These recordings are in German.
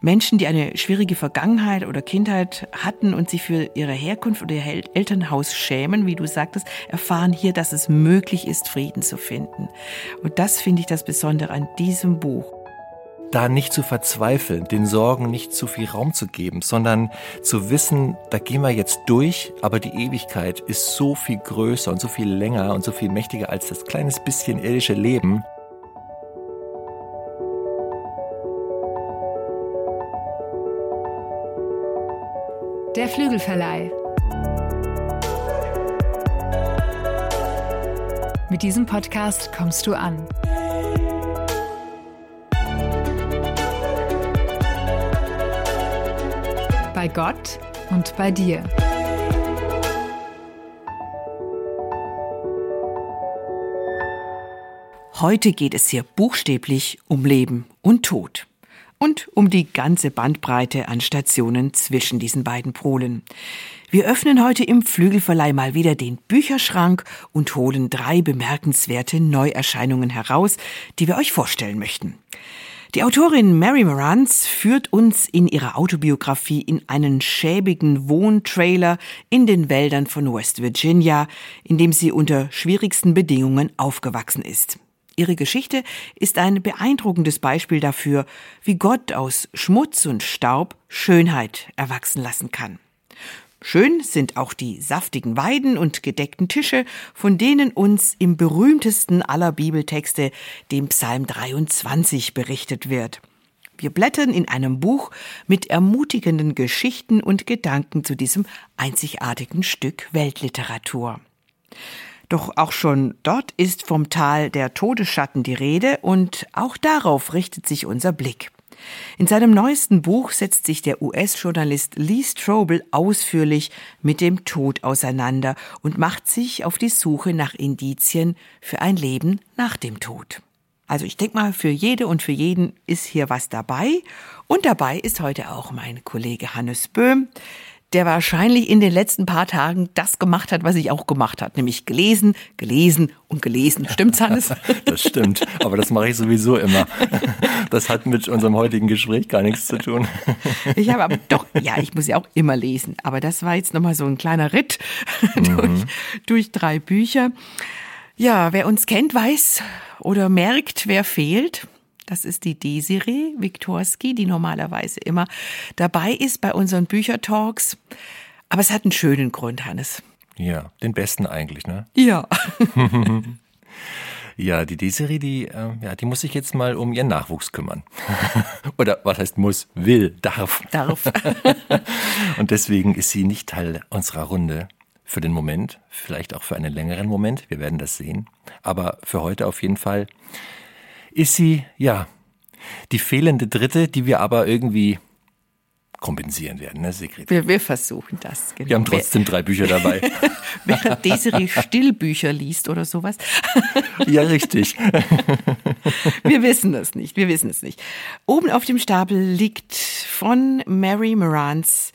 Menschen, die eine schwierige Vergangenheit oder Kindheit hatten und sich für ihre Herkunft oder ihr Elternhaus schämen, wie du sagtest, erfahren hier, dass es möglich ist, Frieden zu finden. Und das finde ich das Besondere an diesem Buch da nicht zu verzweifeln, den Sorgen nicht zu viel Raum zu geben, sondern zu wissen, da gehen wir jetzt durch, aber die Ewigkeit ist so viel größer und so viel länger und so viel mächtiger als das kleines bisschen irdische Leben. Der Flügelverleih. Mit diesem Podcast kommst du an. Bei Gott und bei dir. Heute geht es hier buchstäblich um Leben und Tod und um die ganze Bandbreite an Stationen zwischen diesen beiden Polen. Wir öffnen heute im Flügelverleih mal wieder den Bücherschrank und holen drei bemerkenswerte Neuerscheinungen heraus, die wir euch vorstellen möchten. Die Autorin Mary Morantz führt uns in ihrer Autobiografie in einen schäbigen Wohntrailer in den Wäldern von West Virginia, in dem sie unter schwierigsten Bedingungen aufgewachsen ist. Ihre Geschichte ist ein beeindruckendes Beispiel dafür, wie Gott aus Schmutz und Staub Schönheit erwachsen lassen kann. Schön sind auch die saftigen Weiden und gedeckten Tische, von denen uns im berühmtesten aller Bibeltexte, dem Psalm 23, berichtet wird. Wir blättern in einem Buch mit ermutigenden Geschichten und Gedanken zu diesem einzigartigen Stück Weltliteratur. Doch auch schon dort ist vom Tal der Todesschatten die Rede und auch darauf richtet sich unser Blick. In seinem neuesten Buch setzt sich der US-Journalist Lee Strobel ausführlich mit dem Tod auseinander und macht sich auf die Suche nach Indizien für ein Leben nach dem Tod. Also ich denke mal, für jede und für jeden ist hier was dabei. Und dabei ist heute auch mein Kollege Hannes Böhm, der wahrscheinlich in den letzten paar Tagen das gemacht hat, was ich auch gemacht hat, nämlich gelesen, gelesen und gelesen. Stimmt's, Hannes? Das stimmt, aber das mache ich sowieso immer. Das hat mit unserem heutigen Gespräch gar nichts zu tun. Ich habe aber doch, ja, ich muss ja auch immer lesen, aber das war jetzt nochmal so ein kleiner Ritt mhm. durch, durch drei Bücher. Ja, wer uns kennt, weiß oder merkt, wer fehlt. Das ist die Desiree Viktorski, die normalerweise immer dabei ist bei unseren Büchertalks. Aber es hat einen schönen Grund, Hannes. Ja, den besten eigentlich, ne? Ja. Ja, die Desiree, die, äh, ja, die muss sich jetzt mal um ihren Nachwuchs kümmern. Oder was heißt muss, will, darf. Darf. Und deswegen ist sie nicht Teil unserer Runde für den Moment, vielleicht auch für einen längeren Moment. Wir werden das sehen. Aber für heute auf jeden Fall ist sie, ja, die fehlende Dritte, die wir aber irgendwie kompensieren werden, ne, Sigrid? Wir, wir versuchen das. Genau. Wir haben trotzdem drei Bücher dabei. Während Desiree Stillbücher liest oder sowas. ja, richtig. wir wissen es nicht, wir wissen es nicht. Oben auf dem Stapel liegt von Mary Morantz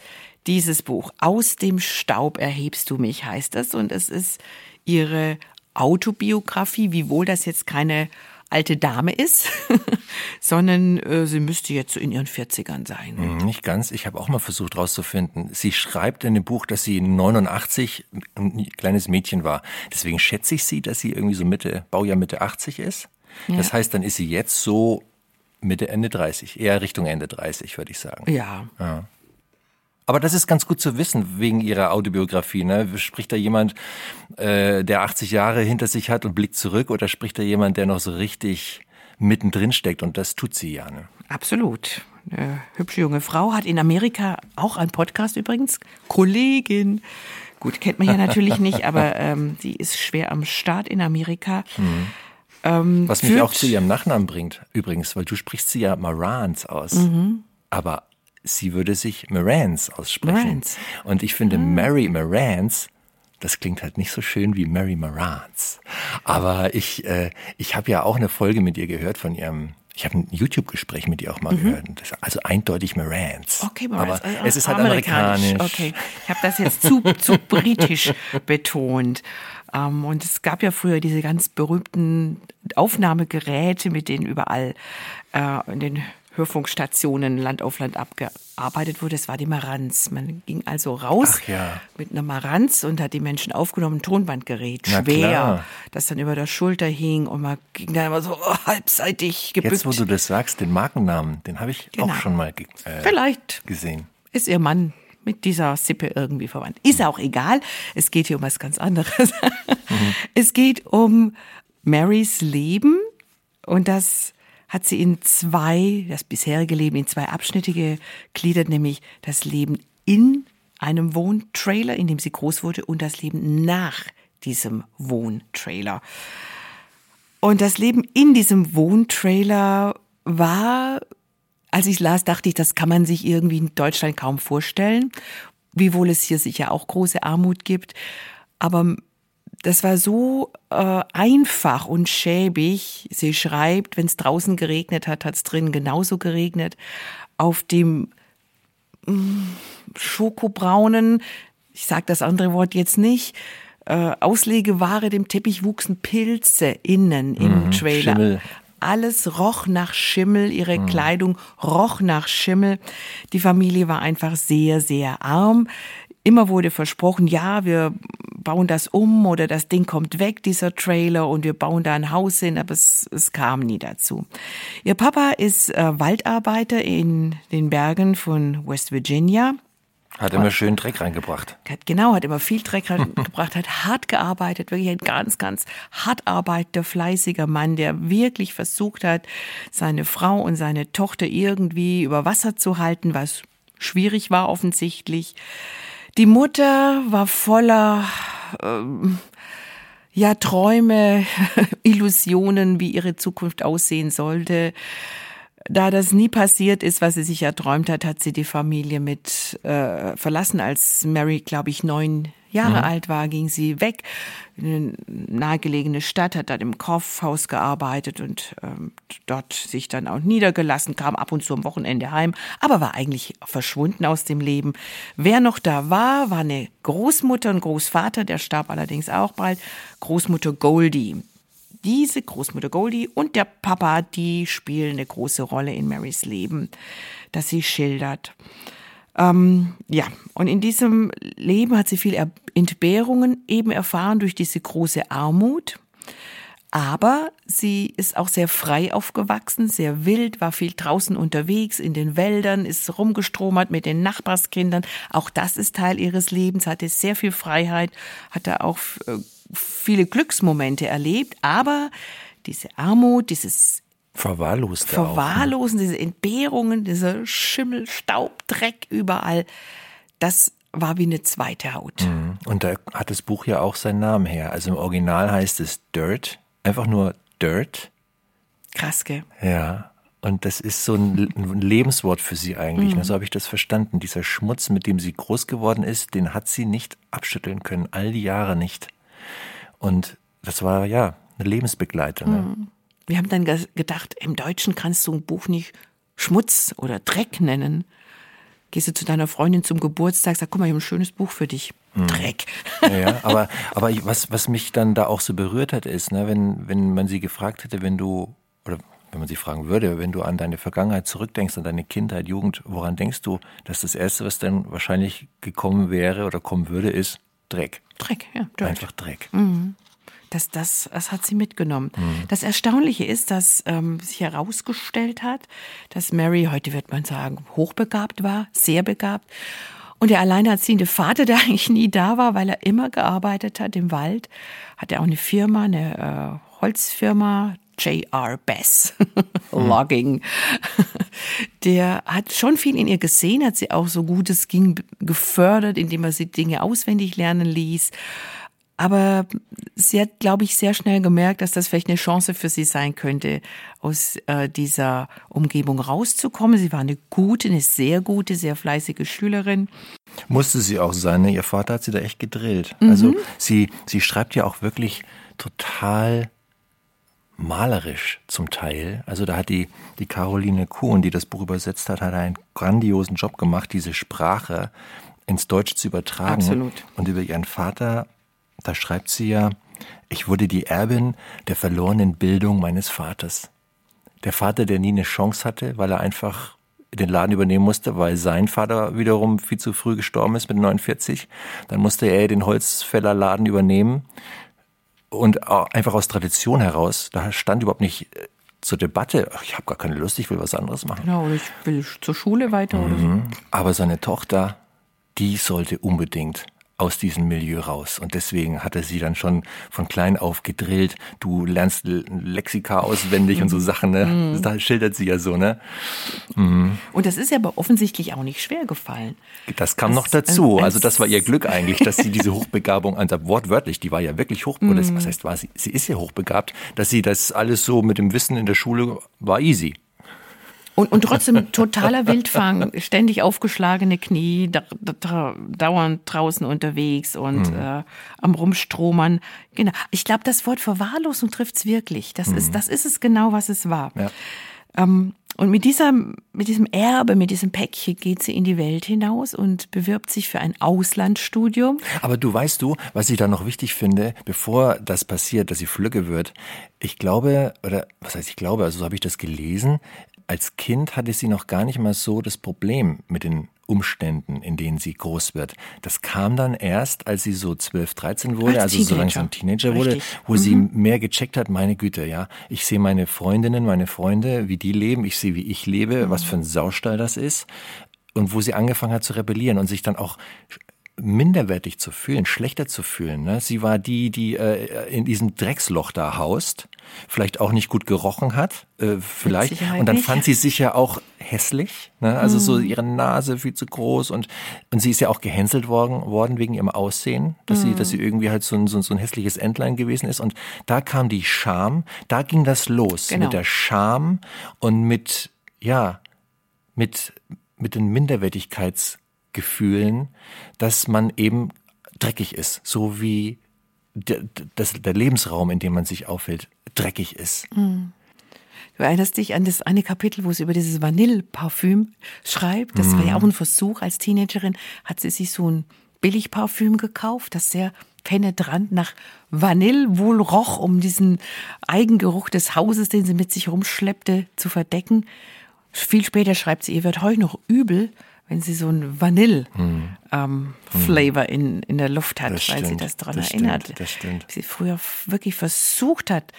dieses Buch. Aus dem Staub erhebst du mich, heißt es. Und es ist ihre Autobiografie, wiewohl das jetzt keine alte Dame ist, sondern äh, sie müsste jetzt so in ihren 40ern sein. Hm, nicht ganz. Ich habe auch mal versucht herauszufinden. Sie schreibt in dem Buch, dass sie 89 ein kleines Mädchen war. Deswegen schätze ich sie, dass sie irgendwie so Mitte, Baujahr Mitte 80 ist. Ja. Das heißt, dann ist sie jetzt so Mitte, Ende 30. Eher Richtung Ende 30, würde ich sagen. Ja. ja. Aber das ist ganz gut zu wissen wegen ihrer Autobiografie. Ne? Spricht da jemand, äh, der 80 Jahre hinter sich hat und blickt zurück, oder spricht da jemand, der noch so richtig mittendrin steckt? Und das tut sie ja. Ne? Absolut. Eine hübsche junge Frau hat in Amerika auch einen Podcast übrigens. Kollegin. Gut, kennt man ja natürlich nicht, aber ähm, sie ist schwer am Start in Amerika. Mhm. Ähm, Was mich auch zu ihrem Nachnamen bringt, übrigens, weil du sprichst sie ja Marans aus. Mhm. Aber sie würde sich Marantz aussprechen. Marantz. Und ich finde, ah. Mary Marantz, das klingt halt nicht so schön wie Mary Marantz. Aber ich, äh, ich habe ja auch eine Folge mit ihr gehört von ihrem ich habe ein YouTube-Gespräch mit ihr auch mal mhm. gehört. also eindeutig Marantz. Okay, Marantz. Aber also, es ist halt amerikanisch. amerikanisch. Okay, ich habe das jetzt zu, zu britisch betont. Um, ähm, und es gab ja früher diese ganz berühmten Aufnahmegeräte, mit denen überall äh, in den Hörfunkstationen Land auf Land abgearbeitet wurde, das war die Maranz. Man ging also raus ja. mit einer Maranz und hat die Menschen aufgenommen, ein Tonbandgerät, schwer, das dann über der Schulter hing und man ging dann immer so oh, halbseitig gebückt. Jetzt, wo du das sagst, den Markennamen, den habe ich genau. auch schon mal ge äh, Vielleicht gesehen. Ist ihr Mann mit dieser Sippe irgendwie verwandt. Ist auch egal. Es geht hier um was ganz anderes. Mhm. Es geht um Marys Leben und das hat sie in zwei, das bisherige Leben in zwei Abschnitte gegliedert, nämlich das Leben in einem Wohntrailer, in dem sie groß wurde, und das Leben nach diesem Wohntrailer. Und das Leben in diesem Wohntrailer war, als ich las, dachte ich, das kann man sich irgendwie in Deutschland kaum vorstellen, wiewohl es hier sicher auch große Armut gibt. Aber das war so äh, einfach und schäbig. Sie schreibt, wenn es draußen geregnet hat, hat es drin genauso geregnet. Auf dem mh, mm, schokobraunen, ich sage das andere Wort jetzt nicht, äh, Auslegeware, dem Teppich wuchsen Pilze innen im mhm, Trailer. Schimmel. Alles roch nach Schimmel, ihre mhm. Kleidung roch nach Schimmel. Die Familie war einfach sehr, sehr arm. Immer wurde versprochen, ja, wir bauen das um oder das Ding kommt weg, dieser Trailer, und wir bauen da ein Haus hin, aber es, es kam nie dazu. Ihr Papa ist äh, Waldarbeiter in den Bergen von West Virginia. Hat immer schön Dreck reingebracht. Hat, genau, hat immer viel Dreck reingebracht, hat hart gearbeitet, wirklich ein ganz, ganz hart arbeitender, fleißiger Mann, der wirklich versucht hat, seine Frau und seine Tochter irgendwie über Wasser zu halten, was schwierig war offensichtlich. Die Mutter war voller ähm, ja Träume, Illusionen, wie ihre Zukunft aussehen sollte. Da das nie passiert ist, was sie sich erträumt hat, hat sie die Familie mit äh, verlassen, als Mary, glaube ich, neun Jahre mhm. alt war, ging sie weg in eine nahegelegene Stadt, hat dann im Kaufhaus gearbeitet und ähm, dort sich dann auch niedergelassen, kam ab und zu am Wochenende heim, aber war eigentlich verschwunden aus dem Leben. Wer noch da war, war eine Großmutter und Großvater, der starb allerdings auch bald, Großmutter Goldie. Diese Großmutter Goldie und der Papa, die spielen eine große Rolle in Marys Leben, das sie schildert. Ähm, ja, und in diesem Leben hat sie viel Entbehrungen eben erfahren durch diese große Armut. Aber sie ist auch sehr frei aufgewachsen, sehr wild, war viel draußen unterwegs in den Wäldern, ist rumgestromert mit den Nachbarskindern. Auch das ist Teil ihres Lebens, hatte sehr viel Freiheit, hatte auch äh, viele Glücksmomente erlebt. Aber diese Armut, dieses Verwahrlost. Verwahrlosen, auch, ne? diese Entbehrungen, dieser Schimmel, Staub, Dreck überall. Das war wie eine zweite Haut. Mhm. Und da hat das Buch ja auch seinen Namen her. Also im Original heißt es Dirt, einfach nur Dirt. Krass, gell? Ja. Und das ist so ein, Lebenswort für sie eigentlich. Mhm. So habe ich das verstanden. Dieser Schmutz, mit dem sie groß geworden ist, den hat sie nicht abschütteln können, all die Jahre nicht. Und das war ja eine Lebensbegleiter. Ne? Mhm. Wir haben dann gedacht, im Deutschen kannst du ein Buch nicht Schmutz oder Dreck nennen. Gehst du zu deiner Freundin zum Geburtstag, sag, guck mal, ich habe ein schönes Buch für dich. Hm. Dreck. Ja, aber, aber was, was mich dann da auch so berührt hat, ist, ne, wenn, wenn man sie gefragt hätte, wenn du, oder wenn man sie fragen würde, wenn du an deine Vergangenheit zurückdenkst, an deine Kindheit, Jugend, woran denkst du, dass das Erste, was dann wahrscheinlich gekommen wäre oder kommen würde, ist Dreck? Dreck, ja. Dirt. Einfach Dreck. Mhm. Das, das, das hat sie mitgenommen. Mhm. Das Erstaunliche ist, dass ähm, sich herausgestellt hat, dass Mary, heute wird man sagen, hochbegabt war, sehr begabt. Und der alleinerziehende Vater, der eigentlich nie da war, weil er immer gearbeitet hat im Wald, hat er auch eine Firma, eine äh, Holzfirma, J.R. Bass mhm. Logging. Der hat schon viel in ihr gesehen, hat sie auch so gut es ging gefördert, indem er sie Dinge auswendig lernen ließ. Aber sie hat, glaube ich, sehr schnell gemerkt, dass das vielleicht eine Chance für sie sein könnte, aus äh, dieser Umgebung rauszukommen. Sie war eine gute, eine sehr gute, sehr fleißige Schülerin. Musste sie auch sein. Ne? Ihr Vater hat sie da echt gedrillt. Mhm. Also sie, sie schreibt ja auch wirklich total malerisch zum Teil. Also da hat die, die Caroline Kuhn, die das Buch übersetzt hat, hat einen grandiosen Job gemacht, diese Sprache ins Deutsche zu übertragen. Absolut. Und über ihren Vater da schreibt sie ja, ich wurde die Erbin der verlorenen Bildung meines Vaters. der Vater, der nie eine Chance hatte, weil er einfach den Laden übernehmen musste, weil sein Vater wiederum viel zu früh gestorben ist mit 49. Dann musste er den Holzfällerladen übernehmen und einfach aus Tradition heraus, da stand überhaupt nicht äh, zur Debatte, ich habe gar keine Lust, ich will was anderes machen. Genau, oder ich will zur Schule weiter mhm. oder so. Mhm. Aber seine Tochter, die sollte unbedingt aus diesem Milieu raus. Und deswegen hat er sie dann schon von klein auf gedrillt. Du lernst Lexika auswendig und so Sachen, ne? Mhm. Da schildert sie ja so, ne? Mhm. Und das ist ja aber offensichtlich auch nicht schwer gefallen. Das kam das, noch dazu. Also das war ihr Glück eigentlich, dass sie diese Hochbegabung, also wortwörtlich, die war ja wirklich hochbegabt. Mhm. Was heißt war sie? Sie ist ja hochbegabt, dass sie das alles so mit dem Wissen in der Schule war easy. Und, und trotzdem totaler Wildfang, ständig aufgeschlagene Knie, da, da, dauernd draußen unterwegs und mhm. äh, am Rumstromern. Genau. Ich glaube, das Wort Verwahrlosung trifft's wirklich. Das, mhm. ist, das ist es genau, was es war. Ja. Ähm, und mit dieser, mit diesem Erbe, mit diesem Päckchen geht sie in die Welt hinaus und bewirbt sich für ein Auslandsstudium. Aber du weißt du, was ich da noch wichtig finde, bevor das passiert, dass sie Flügge wird. Ich glaube, oder was heißt ich glaube, also so habe ich das gelesen, als Kind hatte sie noch gar nicht mal so das Problem mit den Umständen, in denen sie groß wird. Das kam dann erst, als sie so 12, 13 wurde, als also so langsam Teenager wurde, Richtig. wo mhm. sie mehr gecheckt hat, meine Güte, ja, ich sehe meine Freundinnen, meine Freunde, wie die leben, ich sehe, wie ich lebe, mhm. was für ein Saustall das ist. Und wo sie angefangen hat zu rebellieren und sich dann auch minderwertig zu fühlen, schlechter zu fühlen. Ne? Sie war die, die äh, in diesem Drecksloch da haust, vielleicht auch nicht gut gerochen hat, äh, vielleicht. Und dann fand sie sich ja auch hässlich, ne? also mm. so mhm. ihre Nase viel zu groß und und sie ist ja auch gehänselt worden, worden wegen ihrem Aussehen, dass mm. sie, dass sie mhm. irgendwie halt so ein, so, so ein hässliches Entlein gewesen ist. Und da kam die Scham, da ging das los genau. mit der Scham und mit ja mit mit den Minderwertigkeits Gefühlen, dass man eben dreckig ist, so wie der, das, der Lebensraum, in dem man sich aufhält, dreckig ist. Mhm. Du erinnerst dich an das eine Kapitel, wo es über dieses Vanilleparfüm schreibt. Das war ja mhm. auch ein Versuch. Als Teenagerin hat sie sich so ein Billigparfüm gekauft, das sehr penetrant nach Vanille wohl roch, um diesen Eigengeruch des Hauses, den sie mit sich rumschleppte, zu verdecken. Viel später schreibt sie, ihr wird heute noch übel, wenn sie so ein Vanille-Flavor hm. ähm, hm. in, in der Luft hat, das weil stimmt, sie das daran das erinnert. Stimmt, das stimmt. Wie sie früher wirklich versucht hat,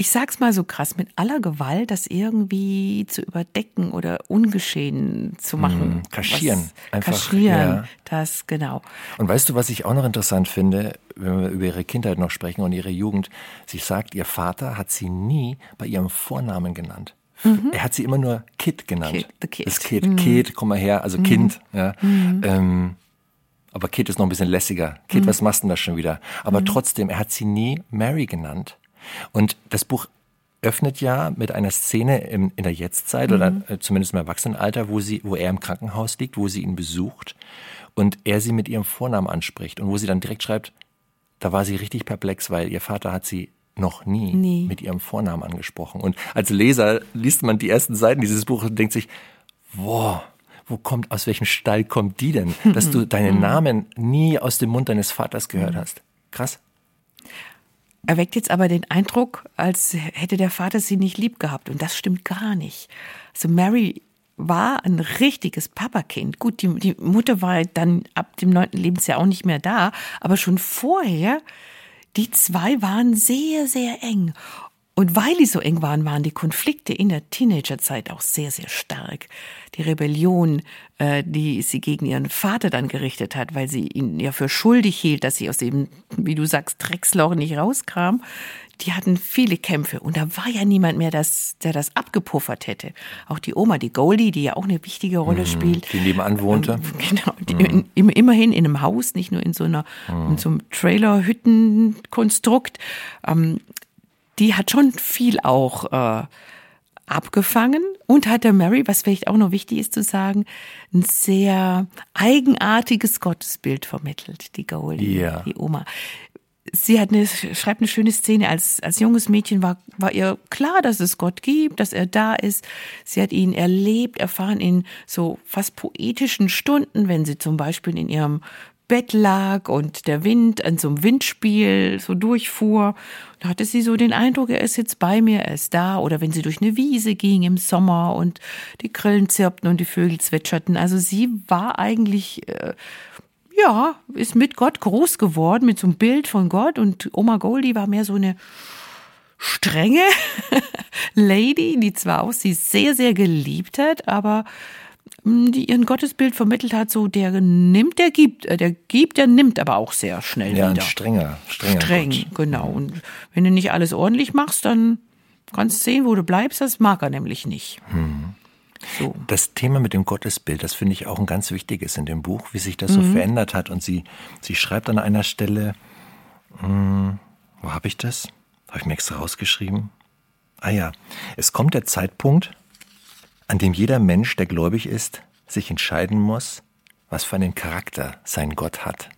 ich sag's mal so krass, mit aller Gewalt das irgendwie zu überdecken oder ungeschehen zu machen. Mm, kaschieren. Einfach, kaschieren, ja. das genau. Und weißt du, was ich auch noch interessant finde, wenn wir über ihre Kindheit noch sprechen und ihre Jugend? Sie sagt, ihr Vater hat sie nie bei ihrem Vornamen genannt. Mhm. Er hat sie immer nur Kid genannt. Kid, the Kid. Das Kid, mhm. Kid, komm mal her, also mhm. Kind. Ja. Mhm. Ähm, aber Kid ist noch ein bisschen lässiger. Kid, mhm. was machst du denn da schon wieder? Aber mhm. trotzdem, er hat sie nie Mary genannt. Und das Buch öffnet ja mit einer Szene im, in der Jetztzeit oder äh, zumindest im Erwachsenenalter, wo sie, wo er im Krankenhaus liegt, wo sie ihn besucht und er sie mit ihrem Vornamen anspricht und wo sie dann direkt schreibt, da war sie richtig perplex, weil ihr Vater hat sie noch nie, nie, mit ihrem Vornamen angesprochen. Und als Leser liest man die ersten Seiten dieses Buches und denkt sich, wow, wo kommt, aus welchem Stall kommt die denn, dass du deinen mhm. Namen nie aus dem Mund deines Vaters gehört mhm. hast? Krass. Erweckt jetzt aber den Eindruck, als hätte der Vater sie nicht lieb gehabt. Und das stimmt gar nicht. Also Mary war ein richtiges Papakind. Gut, die, die Mutter war dann ab dem neunten Lebensjahr auch nicht mehr da, aber schon vorher die zwei waren sehr, sehr eng. Und weil die so eng waren, waren die Konflikte in der Teenagerzeit auch sehr, sehr stark. Die Rebellion, äh, die sie gegen ihren Vater dann gerichtet hat, weil sie ihn ja für schuldig hielt, dass sie aus dem, wie du sagst, Drecksloch nicht rauskam, die hatten viele Kämpfe und da war ja niemand mehr, das, der das abgepuffert hätte. Auch die Oma, die Goldie, die ja auch eine wichtige Rolle mhm, spielt. Die nebenan wohnte. Ähm, genau, die mhm. in, immerhin in einem Haus, nicht nur in so einer mhm. in so einem Trailer-Hüttenkonstrukt. Ähm, die hat schon viel auch äh, abgefangen und hat der Mary, was vielleicht auch noch wichtig ist zu sagen, ein sehr eigenartiges Gottesbild vermittelt, die Goldie, yeah. die Oma sie hat eine, schreibt eine schöne Szene. Als, als junges Mädchen war, war ihr klar, dass es Gott gibt, dass er da ist. Sie hat ihn erlebt, erfahren in so fast poetischen Stunden, wenn sie zum Beispiel in ihrem Bett lag und der Wind an so einem Windspiel so durchfuhr. Da hatte sie so den Eindruck, er ist jetzt bei mir, er ist da. Oder wenn sie durch eine Wiese ging im Sommer und die Grillen zirpten und die Vögel zwitscherten. Also sie war eigentlich, äh, ja, ist mit Gott groß geworden, mit so einem Bild von Gott. Und Oma Goldie war mehr so eine strenge Lady, die zwar auch sie sehr, sehr geliebt hat, aber die ihren Gottesbild vermittelt hat, so der nimmt, der gibt, äh, der gibt, der nimmt aber auch sehr schnell ja, wieder. Ja, strenger, strenger. Streng, Gott. genau. Und wenn du nicht alles ordentlich machst, dann kannst du sehen, wo du bleibst. Das mag er nämlich nicht. Hm. So. Das Thema mit dem Gottesbild, das finde ich auch ein ganz wichtiges in dem Buch, wie sich das so mhm. verändert hat. Und sie, sie schreibt an einer Stelle, hm, wo habe ich das? Habe ich mir extra rausgeschrieben? Ah ja, es kommt der Zeitpunkt, an dem jeder Mensch, der gläubig ist, sich entscheiden muss, was für einen Charakter sein Gott hat.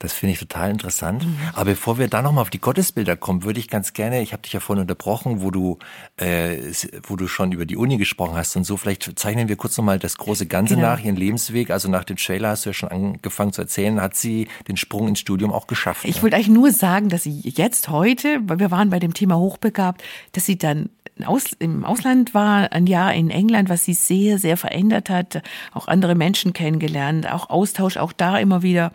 Das finde ich total interessant. Mhm. Aber bevor wir da nochmal auf die Gottesbilder kommen, würde ich ganz gerne, ich habe dich ja vorhin unterbrochen, wo du, äh, wo du schon über die Uni gesprochen hast und so, vielleicht zeichnen wir kurz nochmal das große Ganze genau. nach, ihren Lebensweg. Also nach dem Trailer hast du ja schon angefangen zu erzählen, hat sie den Sprung ins Studium auch geschafft. Ich ne? wollte eigentlich nur sagen, dass sie jetzt heute, weil wir waren bei dem Thema hochbegabt, dass sie dann aus, im Ausland war, ein Jahr in England, was sie sehr, sehr verändert hat, auch andere Menschen kennengelernt, auch Austausch, auch da immer wieder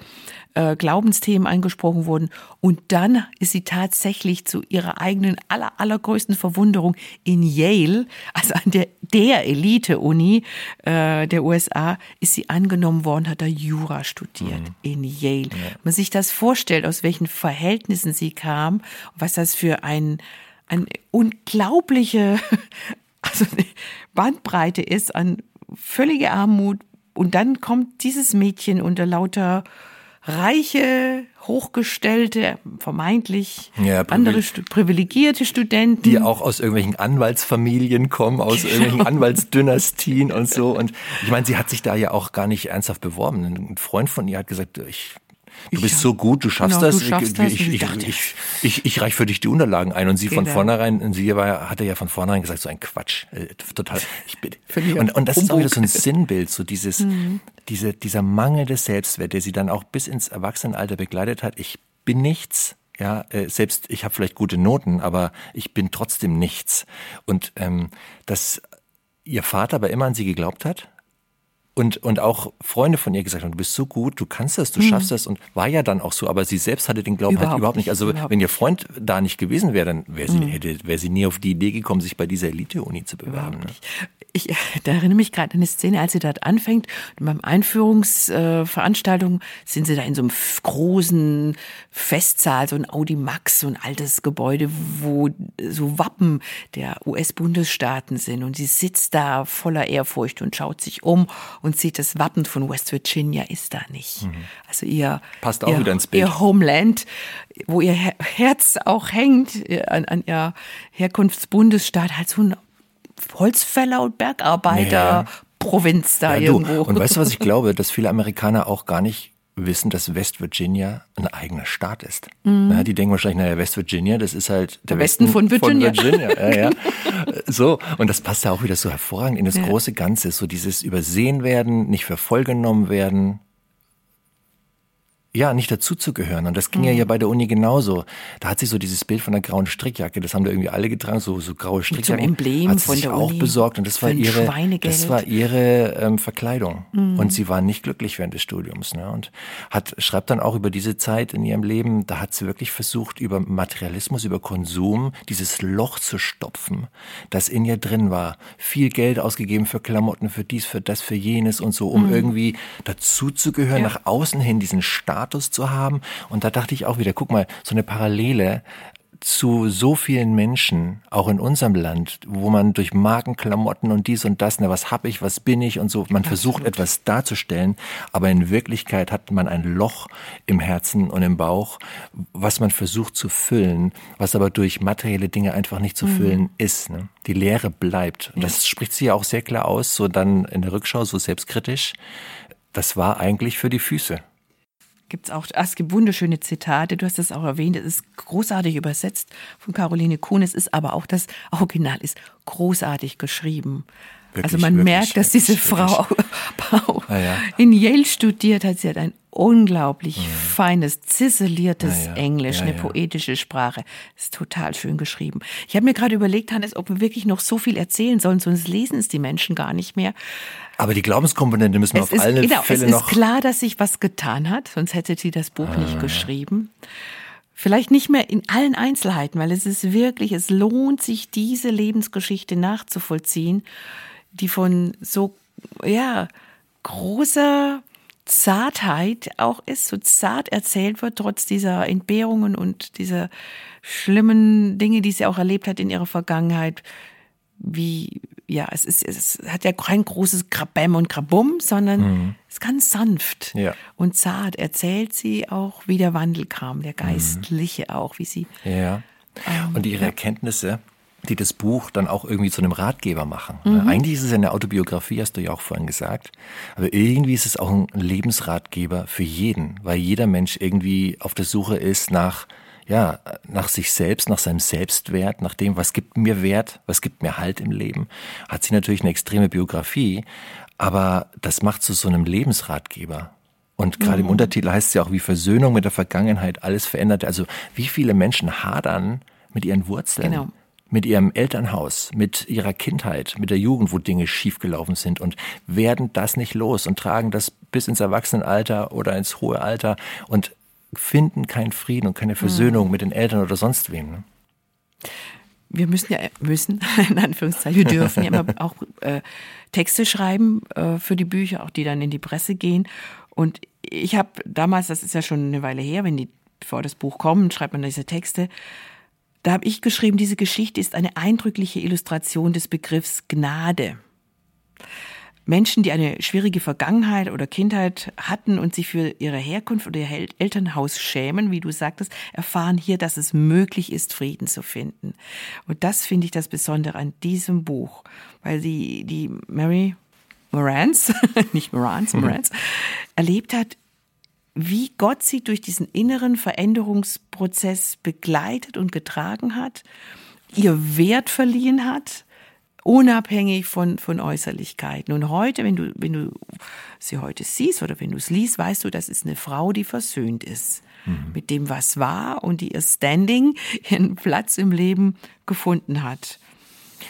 äh, Glaubensthemen angesprochen wurden. Und dann ist sie tatsächlich zu ihrer eigenen aller, allergrößten Verwunderung in Yale, also an der, der Elite-Uni äh, der USA, ist sie angenommen worden, hat da Jura studiert mhm. in Yale. Ja. Man sich das vorstellt, aus welchen Verhältnissen sie kam, was das für ein, ein unglaubliche also Bandbreite ist an völlige Armut. Und dann kommt dieses Mädchen unter lauter reiche, hochgestellte, vermeintlich ja, andere privilegierte Studenten. Die auch aus irgendwelchen Anwaltsfamilien kommen, aus genau. irgendwelchen Anwaltsdynastien und so. Und ich meine, sie hat sich da ja auch gar nicht ernsthaft beworben. Ein Freund von ihr hat gesagt, ich Du bist so gut, du schaffst genau, das. Ich. Ich, ich, ich, ich, ich reich für dich die Unterlagen ein. Und sie von vornherein, und sie war, hatte ja von vornherein gesagt, so ein Quatsch. Äh, total. Ich bitte. Und, und das ist auch wieder so ein Sinnbild, so dieses, mhm. diese, dieser Mangel des Selbstwert, der sie dann auch bis ins Erwachsenenalter begleitet hat. Ich bin nichts. Ja, äh, selbst ich habe vielleicht gute Noten, aber ich bin trotzdem nichts. Und ähm, dass ihr Vater aber immer an sie geglaubt hat, und, und auch Freunde von ihr gesagt haben, du bist so gut, du kannst das, du mhm. schaffst das und war ja dann auch so, aber sie selbst hatte den Glauben überhaupt halt überhaupt nicht. Also überhaupt. wenn ihr Freund da nicht gewesen wäre, dann wäre sie, mhm. hätte, wäre sie nie auf die Idee gekommen, sich bei dieser Elite-Uni zu bewerben. Ne? Ich, da erinnere mich gerade an eine Szene, als sie dort anfängt. Und beim Einführungsveranstaltung äh, sind sie da in so einem großen Festsaal, so ein Audi Max, so ein altes Gebäude, wo so Wappen der US-Bundesstaaten sind. Und sie sitzt da voller Ehrfurcht und schaut sich um und sieht, das Wappen von West Virginia ist da nicht. Mhm. Also ihr, Passt auch ihr, wieder ins Bild. ihr Homeland, wo ihr Herz auch hängt an, an ihr Herkunftsbundesstaat, halt so ein Holzfäller und Bergarbeiter. Ja. Provinz da ja, irgendwo. Und weißt du, was ich glaube, dass viele Amerikaner auch gar nicht wissen, dass West Virginia ein eigener Staat ist. Mhm. Na, die denken wahrscheinlich, naja, West Virginia, das ist halt der, der Westen, Westen, von Virginia. Von Virginia. Ja, ja. so, und das passt ja auch wieder so hervorragend in das ja. große Ganze, so dieses Übersehen werden, nicht für voll genommen werden, ja, nicht dazuzugehören. Und das ging mhm. ja bei der Uni genauso. Da hat sie so dieses Bild von der grauen Strickjacke, das haben da irgendwie alle getragen, so, so graue Strickjacken. Mit so Emblem hat sie von sich der auch Uni besorgt und das war ihre, das war ihre ähm, Verkleidung. Mhm. Und sie war nicht glücklich während des Studiums. Ne? Und hat, schreibt dann auch über diese Zeit in ihrem Leben, da hat sie wirklich versucht, über Materialismus, über Konsum, dieses Loch zu stopfen, das in ihr drin war. Viel Geld ausgegeben für Klamotten, für dies, für das, für jenes und so, um mhm. irgendwie dazuzugehören, ja. nach außen hin diesen Status zu haben und da dachte ich auch wieder, guck mal, so eine Parallele zu so vielen Menschen, auch in unserem Land, wo man durch Markenklamotten und dies und das, ne, was hab ich, was bin ich und so, man Absolut. versucht etwas darzustellen, aber in Wirklichkeit hat man ein Loch im Herzen und im Bauch, was man versucht zu füllen, was aber durch materielle Dinge einfach nicht zu mhm. füllen ist. Ne? Die Leere bleibt. Und das spricht sie ja auch sehr klar aus, so dann in der Rückschau, so selbstkritisch. Das war eigentlich für die Füße gibt es auch, es gibt wunderschöne Zitate, du hast es auch erwähnt, es ist großartig übersetzt von Caroline Kuhn, es ist aber auch das Original ist großartig geschrieben. Wirklich, also man wirklich, merkt, dass diese wirklich, Frau auch ah, ja. in Yale studiert hat. Sie hat ein unglaublich mhm. feines, ziseliertes ja, ja. Englisch, eine poetische Sprache. Ist total schön geschrieben. Ich habe mir gerade überlegt, Hannes, ob wir wirklich noch so viel erzählen sollen, sonst lesen es die Menschen gar nicht mehr. Aber die Glaubenskomponente müssen wir es auf ist, alle genau, Fälle noch. Es ist klar, dass sich was getan hat, sonst hätte sie das Buch ah, nicht geschrieben. Vielleicht nicht mehr in allen Einzelheiten, weil es ist wirklich, es lohnt sich, diese Lebensgeschichte nachzuvollziehen die von so, ja, großer Zartheit auch ist, so zart erzählt wird, trotz dieser Entbehrungen und dieser schlimmen Dinge, die sie auch erlebt hat in ihrer Vergangenheit. Wie, ja, es ist, es hat ja kein großes Krabäm und Krabum, sondern mhm. es ist ganz sanft ja. und zart erzählt sie auch, wie der Wandel kam, der mhm. Geistliche mhm. auch, wie sie. Ja. Ähm, und ihre ja. Erkenntnisse, die das Buch dann auch irgendwie zu einem Ratgeber machen. Mhm. Eigentlich ist es eine Autobiografie, hast du ja auch vorhin gesagt. Aber irgendwie ist es auch ein Lebensratgeber für jeden, weil jeder Mensch irgendwie auf der Suche ist nach, ja, nach sich selbst, nach seinem Selbstwert, nach dem, was gibt mir Wert, was gibt mir Halt im Leben. Hat sie natürlich eine extreme Biografie, aber das macht zu so einem Lebensratgeber. Und gerade mhm. im Untertitel heißt es ja auch, wie Versöhnung mit der Vergangenheit alles verändert. Also wie viele Menschen hadern mit ihren Wurzeln. Genau mit ihrem Elternhaus, mit ihrer Kindheit, mit der Jugend, wo Dinge schiefgelaufen sind und werden das nicht los und tragen das bis ins Erwachsenenalter oder ins hohe Alter und finden keinen Frieden und keine Versöhnung mhm. mit den Eltern oder sonst wem. Ne? Wir müssen ja, müssen, in Anführungszeichen, wir dürfen ja immer auch äh, Texte schreiben äh, für die Bücher, auch die dann in die Presse gehen. Und ich habe damals, das ist ja schon eine Weile her, wenn die, bevor das Buch kommt, schreibt man diese Texte, da habe ich geschrieben, diese Geschichte ist eine eindrückliche Illustration des Begriffs Gnade. Menschen, die eine schwierige Vergangenheit oder Kindheit hatten und sich für ihre Herkunft oder ihr Elternhaus schämen, wie du sagtest, erfahren hier, dass es möglich ist, Frieden zu finden. Und das finde ich das Besondere an diesem Buch, weil die, die Mary Morans, nicht Morans, Morans, mhm. erlebt hat, wie Gott sie durch diesen inneren Veränderungsprozess begleitet und getragen hat, ihr Wert verliehen hat, unabhängig von, von Äußerlichkeiten. Und heute, wenn du, wenn du sie heute siehst oder wenn du es liest, weißt du, das ist eine Frau, die versöhnt ist mhm. mit dem, was war und die ihr Standing, ihren Platz im Leben gefunden hat.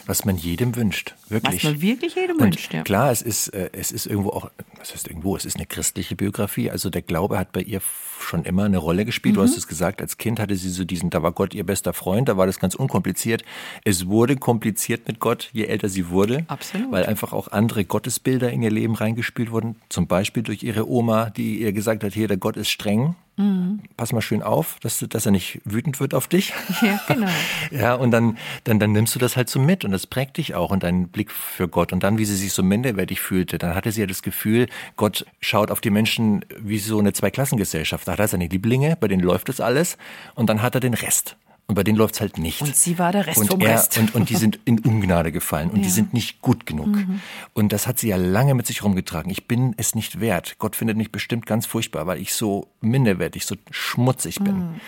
Was man jedem wünscht, wirklich. Was man wirklich jedem und wünscht, ja. Klar, es ist, äh, es ist irgendwo auch, was heißt irgendwo, es ist eine christliche Biografie. Also der Glaube hat bei ihr schon immer eine Rolle gespielt. Mhm. Du hast es gesagt, als Kind hatte sie so diesen, da war Gott ihr bester Freund, da war das ganz unkompliziert. Es wurde kompliziert mit Gott, je älter sie wurde. Absolut. Weil einfach auch andere Gottesbilder in ihr Leben reingespielt wurden. Zum Beispiel durch ihre Oma, die ihr gesagt hat, hier, der Gott ist streng. Mhm. Pass mal schön auf, dass, dass er nicht wütend wird auf dich. Ja, genau. ja, und dann, dann, dann nimmst du das halt so mit und das prägt dich auch und deinen Blick für Gott. Und dann, wie sie sich so minderwertig fühlte, dann hatte sie ja das Gefühl, Gott schaut auf die Menschen wie so eine Zweiklassengesellschaft. Da hat er seine Lieblinge, bei denen läuft das alles und dann hat er den Rest. Und bei denen läuft's halt nicht. Und sie war der Rest und vom er, Rest. Und, und die sind in Ungnade gefallen und ja. die sind nicht gut genug. Mhm. Und das hat sie ja lange mit sich rumgetragen. Ich bin es nicht wert. Gott findet mich bestimmt ganz furchtbar, weil ich so minderwertig, so schmutzig bin. Mhm.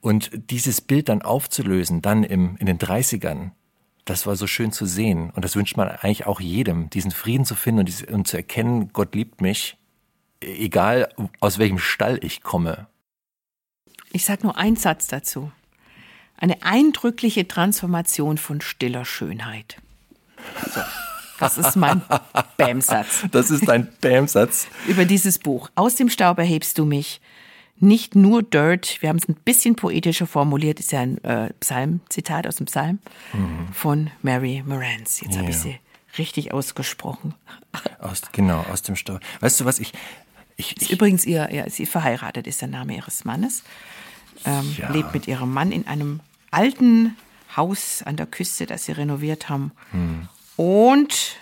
Und dieses Bild dann aufzulösen, dann im, in den 30ern, das war so schön zu sehen. Und das wünscht man eigentlich auch jedem, diesen Frieden zu finden und, diese, und zu erkennen, Gott liebt mich, egal aus welchem Stall ich komme. Ich sag nur einen Satz dazu. Eine eindrückliche Transformation von stiller Schönheit. So, das ist mein Bäm-Satz. Das ist dein Bäm-Satz. Über dieses Buch. Aus dem Staub erhebst du mich. Nicht nur Dirt, wir haben es ein bisschen poetischer formuliert, ist ja ein äh, Psalm-Zitat aus dem Psalm mhm. von Mary Morans. Jetzt ja. habe ich sie richtig ausgesprochen. Aus, genau, aus dem Staub. Weißt du was, ich. ich, ich ist übrigens ihr, ja, sie verheiratet, ist der Name ihres Mannes. Ähm, ja. Lebt mit ihrem Mann in einem alten Haus an der Küste, das sie renoviert haben. Hm. Und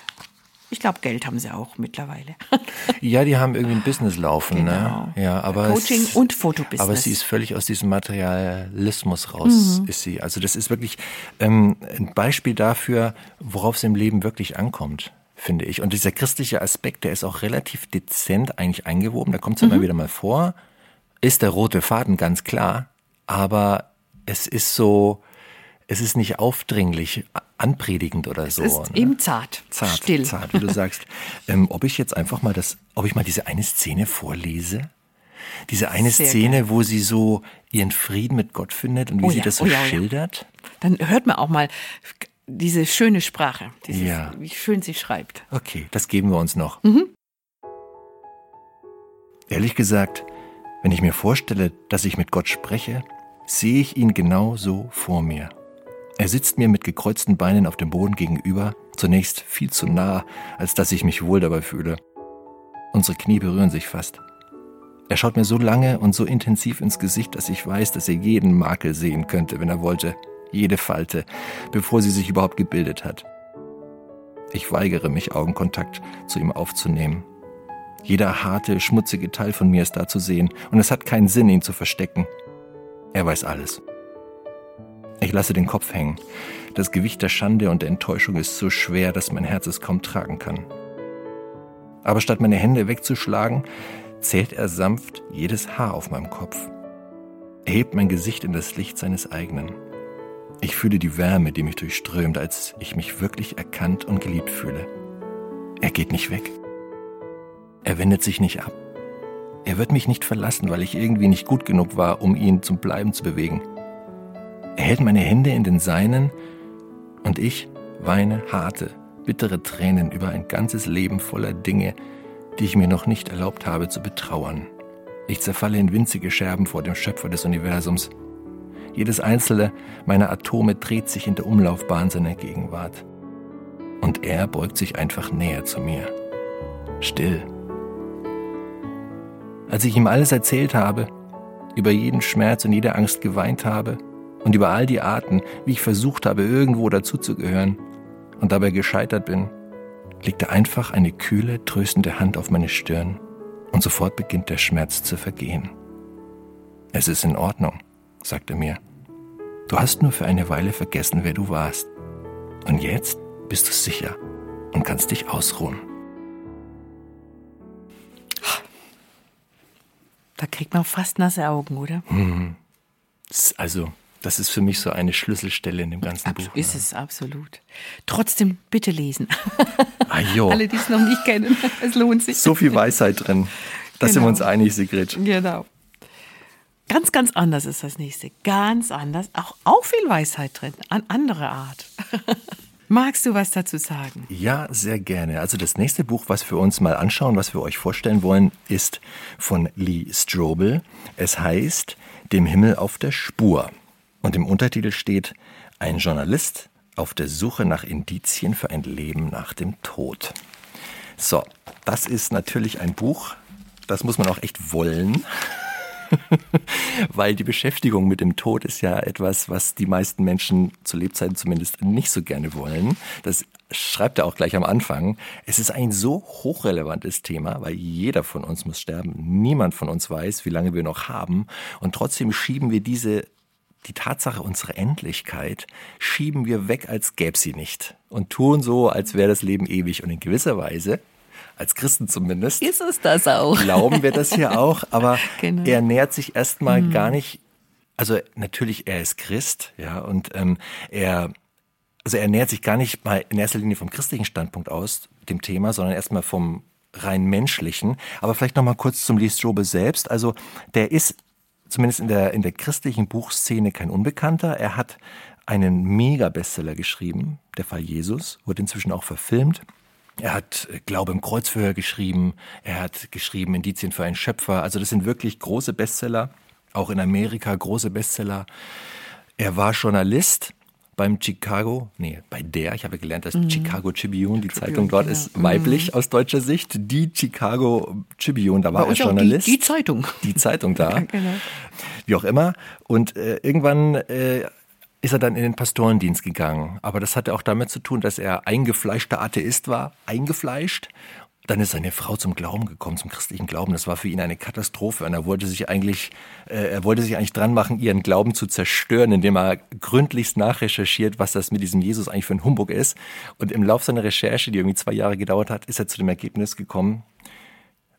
ich glaube, Geld haben sie auch mittlerweile. ja, die haben irgendwie ein Business laufen, ne? genau. ne? Ja, aber Coaching es, und Fotobusiness. Aber sie ist völlig aus diesem Materialismus raus, mhm. ist sie. Also das ist wirklich ähm, ein Beispiel dafür, worauf es im Leben wirklich ankommt finde ich. Und dieser christliche Aspekt, der ist auch relativ dezent eigentlich eingewoben. Da kommt es mhm. immer wieder mal vor. Ist der rote Faden ganz klar, aber es ist so, es ist nicht aufdringlich. Anpredigend oder so. Ist ne? eben zart, zart, still. zart, wie du sagst. Ähm, ob ich jetzt einfach mal das, ob ich mal diese eine Szene vorlese? Diese eine Sehr Szene, gern. wo sie so ihren Frieden mit Gott findet und wie oh sie das so oh ja, schildert. Dann hört man auch mal diese schöne Sprache, dieses, ja. wie schön sie schreibt. Okay, das geben wir uns noch. Mhm. Ehrlich gesagt, wenn ich mir vorstelle, dass ich mit Gott spreche, sehe ich ihn genau so vor mir. Er sitzt mir mit gekreuzten Beinen auf dem Boden gegenüber, zunächst viel zu nah, als dass ich mich wohl dabei fühle. Unsere Knie berühren sich fast. Er schaut mir so lange und so intensiv ins Gesicht, dass ich weiß, dass er jeden Makel sehen könnte, wenn er wollte, jede Falte, bevor sie sich überhaupt gebildet hat. Ich weigere mich, Augenkontakt zu ihm aufzunehmen. Jeder harte, schmutzige Teil von mir ist da zu sehen, und es hat keinen Sinn, ihn zu verstecken. Er weiß alles. Ich lasse den Kopf hängen. Das Gewicht der Schande und der Enttäuschung ist so schwer, dass mein Herz es kaum tragen kann. Aber statt meine Hände wegzuschlagen, zählt er sanft jedes Haar auf meinem Kopf. Er hebt mein Gesicht in das Licht seines eigenen. Ich fühle die Wärme, die mich durchströmt, als ich mich wirklich erkannt und geliebt fühle. Er geht nicht weg. Er wendet sich nicht ab. Er wird mich nicht verlassen, weil ich irgendwie nicht gut genug war, um ihn zum Bleiben zu bewegen. Er hält meine Hände in den seinen und ich weine harte, bittere Tränen über ein ganzes Leben voller Dinge, die ich mir noch nicht erlaubt habe zu betrauern. Ich zerfalle in winzige Scherben vor dem Schöpfer des Universums. Jedes einzelne meiner Atome dreht sich in der Umlaufbahn seiner Gegenwart. Und er beugt sich einfach näher zu mir. Still als ich ihm alles erzählt habe, über jeden Schmerz und jede Angst geweint habe und über all die Arten, wie ich versucht habe, irgendwo dazuzugehören und dabei gescheitert bin, legte einfach eine kühle, tröstende Hand auf meine Stirn und sofort beginnt der Schmerz zu vergehen. Es ist in Ordnung, sagte mir. Du hast nur für eine Weile vergessen, wer du warst. Und jetzt bist du sicher und kannst dich ausruhen. Da kriegt man fast nasse Augen, oder? Mhm. Also, das ist für mich so eine Schlüsselstelle in dem ganzen Ab Buch. Ist ja. es absolut. Trotzdem bitte lesen. Ah. Alle, die es noch nicht kennen, es lohnt sich. So viel Weisheit drin. Da genau. sind wir uns einig, Sigrid. Genau. Ganz, ganz anders ist das nächste. Ganz anders. Auch, auch viel Weisheit drin. An andere Art. Magst du was dazu sagen? Ja, sehr gerne. Also das nächste Buch, was wir uns mal anschauen, was wir euch vorstellen wollen, ist von Lee Strobel. Es heißt Dem Himmel auf der Spur. Und im Untertitel steht Ein Journalist auf der Suche nach Indizien für ein Leben nach dem Tod. So, das ist natürlich ein Buch, das muss man auch echt wollen. Weil die Beschäftigung mit dem Tod ist ja etwas, was die meisten Menschen zu Lebzeiten zumindest nicht so gerne wollen. Das schreibt er auch gleich am Anfang. Es ist ein so hochrelevantes Thema, weil jeder von uns muss sterben. Niemand von uns weiß, wie lange wir noch haben. Und trotzdem schieben wir diese die Tatsache unserer Endlichkeit schieben wir weg, als gäbe sie nicht und tun so, als wäre das Leben ewig. Und in gewisser Weise als Christen zumindest. Ist es das auch? Glauben wir das hier auch, aber genau. er nähert sich erstmal mhm. gar nicht, also natürlich, er ist Christ, ja, und ähm, er, also er nähert sich gar nicht mal in erster Linie vom christlichen Standpunkt aus, dem Thema, sondern erstmal vom rein menschlichen. Aber vielleicht nochmal kurz zum Lee Strobel selbst. Also der ist zumindest in der, in der christlichen Buchszene kein Unbekannter. Er hat einen Mega-Bestseller geschrieben, Der Fall Jesus, wurde inzwischen auch verfilmt. Er hat äh, Glaube im Kreuzverhör geschrieben. Er hat geschrieben Indizien für einen Schöpfer. Also das sind wirklich große Bestseller. Auch in Amerika große Bestseller. Er war Journalist beim Chicago, nee, bei der, ich habe gelernt, dass mhm. Chicago Tribune, die Tribune, Zeitung dort ja. ist weiblich mhm. aus deutscher Sicht. Die Chicago Tribune, da war er Journalist. Die, die, Zeitung. Die Zeitung da. ja, genau. Wie auch immer. Und äh, irgendwann äh, ist er dann in den Pastorendienst gegangen. Aber das hatte auch damit zu tun, dass er eingefleischter Atheist war, eingefleischt. Dann ist seine Frau zum Glauben gekommen, zum christlichen Glauben. Das war für ihn eine Katastrophe. Und er wollte sich eigentlich, äh, er wollte sich eigentlich dran machen, ihren Glauben zu zerstören, indem er gründlichst nachrecherchiert, was das mit diesem Jesus eigentlich für ein Humbug ist. Und im Lauf seiner Recherche, die irgendwie zwei Jahre gedauert hat, ist er zu dem Ergebnis gekommen,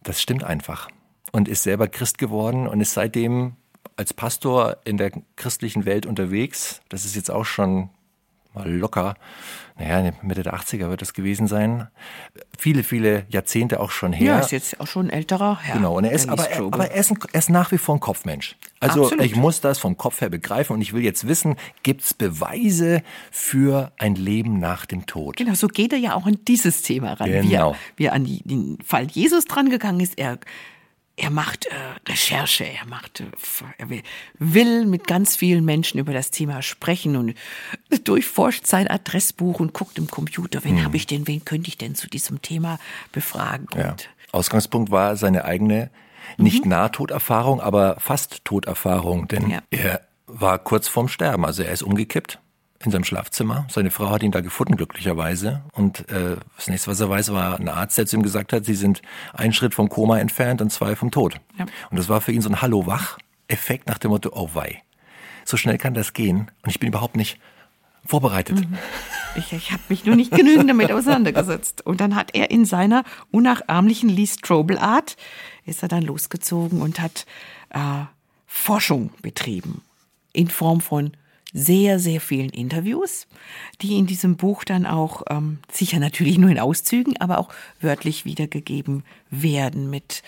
das stimmt einfach. Und ist selber Christ geworden und ist seitdem als Pastor in der christlichen Welt unterwegs. Das ist jetzt auch schon mal locker, naja, Mitte der 80er wird das gewesen sein. Viele, viele Jahrzehnte auch schon her. Ja, ist jetzt auch schon ein älterer Herr. Genau, und er ist, aber, er, aber er, ist ein, er ist nach wie vor ein Kopfmensch. Also Absolut. ich muss das vom Kopf her begreifen und ich will jetzt wissen, gibt es Beweise für ein Leben nach dem Tod? Genau, so geht er ja auch an dieses Thema ran. Genau. Wie er, wie er an den Fall Jesus dran gegangen ist. Er er macht äh, Recherche, er macht, äh, er will, will, mit ganz vielen Menschen über das Thema sprechen und durchforscht sein Adressbuch und guckt im Computer, wen hm. habe ich denn, wen könnte ich denn zu diesem Thema befragen. Ja. Ausgangspunkt war seine eigene, nicht mhm. Nahtoderfahrung, aber fast Toderfahrung, denn ja. er war kurz vorm Sterben, also er ist umgekippt in seinem Schlafzimmer. Seine Frau hat ihn da gefunden, glücklicherweise. Und äh, das nächste, was er weiß, war ein Arzt, der zu ihm gesagt hat, sie sind einen Schritt vom Koma entfernt und zwei vom Tod. Ja. Und das war für ihn so ein Hallo-Wach-Effekt nach dem Motto, oh wei, so schnell kann das gehen. Und ich bin überhaupt nicht vorbereitet. Mhm. Ich, ich habe mich nur nicht genügend damit auseinandergesetzt. Und dann hat er in seiner unnachahmlichen Lee Strobel-Art, ist er dann losgezogen und hat äh, Forschung betrieben. In Form von sehr, sehr vielen Interviews, die in diesem Buch dann auch ähm, sicher natürlich nur in Auszügen, aber auch wörtlich wiedergegeben werden mit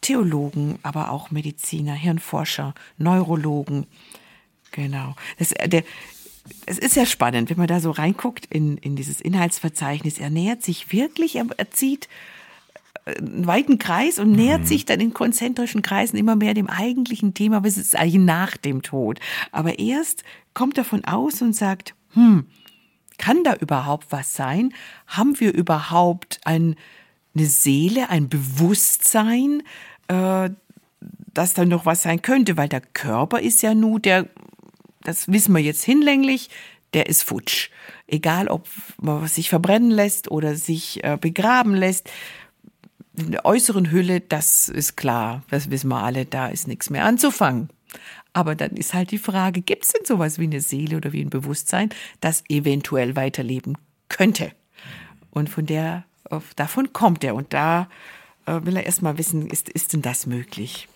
Theologen, aber auch Mediziner, Hirnforscher, Neurologen. Genau. Das, äh, der, es ist ja spannend, wenn man da so reinguckt in, in dieses Inhaltsverzeichnis. Er nähert sich wirklich, er, er zieht einen weiten Kreis und nähert mhm. sich dann in konzentrischen Kreisen immer mehr dem eigentlichen Thema, was ist eigentlich nach dem Tod. Aber erst kommt er von aus und sagt, hm, kann da überhaupt was sein? Haben wir überhaupt ein, eine Seele, ein Bewusstsein, äh, dass da noch was sein könnte? Weil der Körper ist ja nur der, das wissen wir jetzt hinlänglich, der ist futsch. Egal, ob man sich verbrennen lässt oder sich äh, begraben lässt äußeren Hülle, das ist klar, das wissen wir alle, da ist nichts mehr anzufangen. Aber dann ist halt die Frage, gibt es denn sowas wie eine Seele oder wie ein Bewusstsein, das eventuell weiterleben könnte? Und von der, davon kommt er. Und da äh, will er erstmal wissen, ist, ist denn das möglich?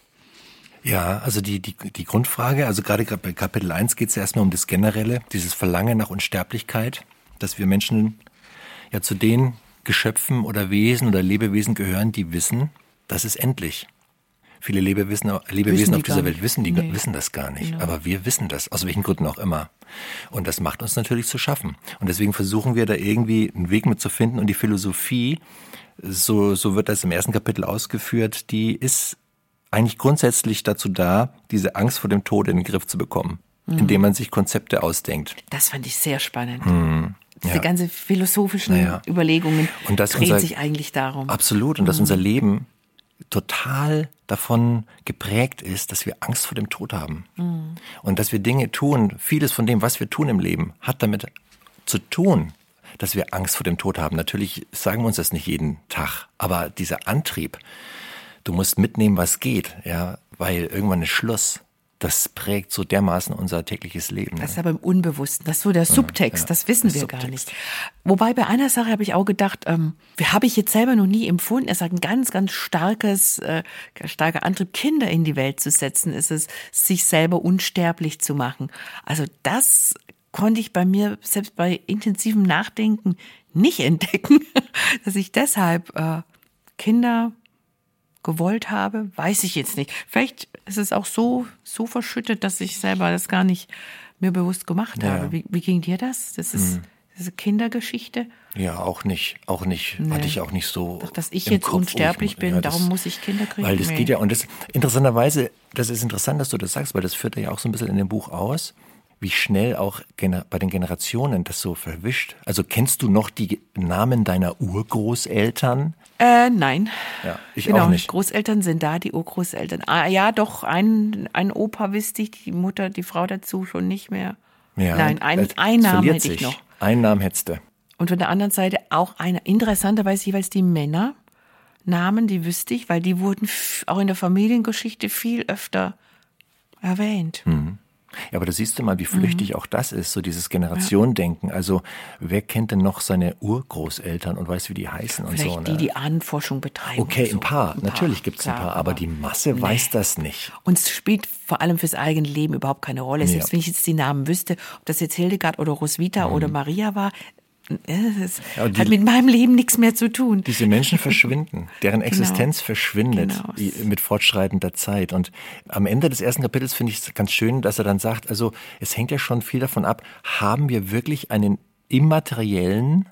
Ja, also die, die, die Grundfrage, also gerade bei Kapitel 1 geht es ja erstmal um das Generelle, dieses Verlangen nach Unsterblichkeit, dass wir Menschen ja zu den Geschöpfen oder Wesen oder Lebewesen gehören, die wissen, das ist endlich. Viele Lebewesen, Lebewesen auf dieser Welt wissen, die, nee. wissen das gar nicht. Genau. Aber wir wissen das, aus welchen Gründen auch immer. Und das macht uns natürlich zu schaffen. Und deswegen versuchen wir da irgendwie einen Weg mitzufinden. Und die Philosophie, so, so wird das im ersten Kapitel ausgeführt, die ist eigentlich grundsätzlich dazu da, diese Angst vor dem Tod in den Griff zu bekommen, mhm. indem man sich Konzepte ausdenkt. Das fand ich sehr spannend. Mhm. Diese ja. ganze philosophischen naja. Überlegungen und das dreht unser, sich eigentlich darum. Absolut. Und dass mhm. unser Leben total davon geprägt ist, dass wir Angst vor dem Tod haben. Mhm. Und dass wir Dinge tun, vieles von dem, was wir tun im Leben, hat damit zu tun, dass wir Angst vor dem Tod haben. Natürlich sagen wir uns das nicht jeden Tag, aber dieser Antrieb, du musst mitnehmen, was geht, ja, weil irgendwann ist Schluss das prägt so dermaßen unser tägliches Leben. Das ist aber im Unbewussten, das ist so der Subtext, ja, das wissen wir Subtext. gar nicht. Wobei bei einer Sache habe ich auch gedacht, ähm, habe ich jetzt selber noch nie empfunden, es hat ein ganz, ganz starkes, äh, starker Antrieb, Kinder in die Welt zu setzen, ist es, sich selber unsterblich zu machen. Also das konnte ich bei mir, selbst bei intensivem Nachdenken, nicht entdecken, dass ich deshalb äh, Kinder gewollt habe, weiß ich jetzt nicht. Vielleicht ist es auch so, so verschüttet, dass ich selber das gar nicht mir bewusst gemacht ja. habe. Wie, wie ging dir das? Das ist mhm. diese Kindergeschichte. Ja, auch nicht, auch nicht, nee. hatte ich auch nicht so. Doch, dass ich jetzt Kopf, unsterblich ich, bin, ja, das, darum muss ich Kinder kriegen. Weil das nee. geht ja, und das, interessanterweise, das ist interessant, dass du das sagst, weil das führt ja auch so ein bisschen in dem Buch aus wie schnell auch bei den Generationen das so verwischt. Also kennst du noch die Namen deiner Urgroßeltern? Äh, nein. Ja, ich genau, auch nicht. Großeltern sind da, die Urgroßeltern. Ah, ja, doch, ein, ein Opa wüsste ich, die Mutter, die Frau dazu schon nicht mehr. Ja, Nein, ein, ein Namen hätte ich noch. Ein Namen hättest du. Und von der anderen Seite auch eine, interessanterweise jeweils die Männer. Namen, die wüsste ich, weil die wurden auch in der Familiengeschichte viel öfter erwähnt. Mhm. Ja, aber da siehst du mal, wie flüchtig mhm. auch das ist, so dieses Generationendenken. Also wer kennt denn noch seine Urgroßeltern und weiß, wie die heißen Vielleicht und so. Ne? Die, die Ahnenforschung betreiben. Okay, so. ein paar. Ein Natürlich gibt es ein paar, aber die Masse nee. weiß das nicht. Und es spielt vor allem fürs eigene Leben überhaupt keine Rolle. Selbst ja. wenn ich jetzt die Namen wüsste, ob das jetzt Hildegard oder Roswitha mhm. oder Maria war, das ja, die, hat mit meinem Leben nichts mehr zu tun. Diese Menschen verschwinden, deren genau. Existenz genau. verschwindet genau. mit fortschreitender Zeit. Und am Ende des ersten Kapitels finde ich es ganz schön, dass er dann sagt, also es hängt ja schon viel davon ab, haben wir wirklich einen immateriellen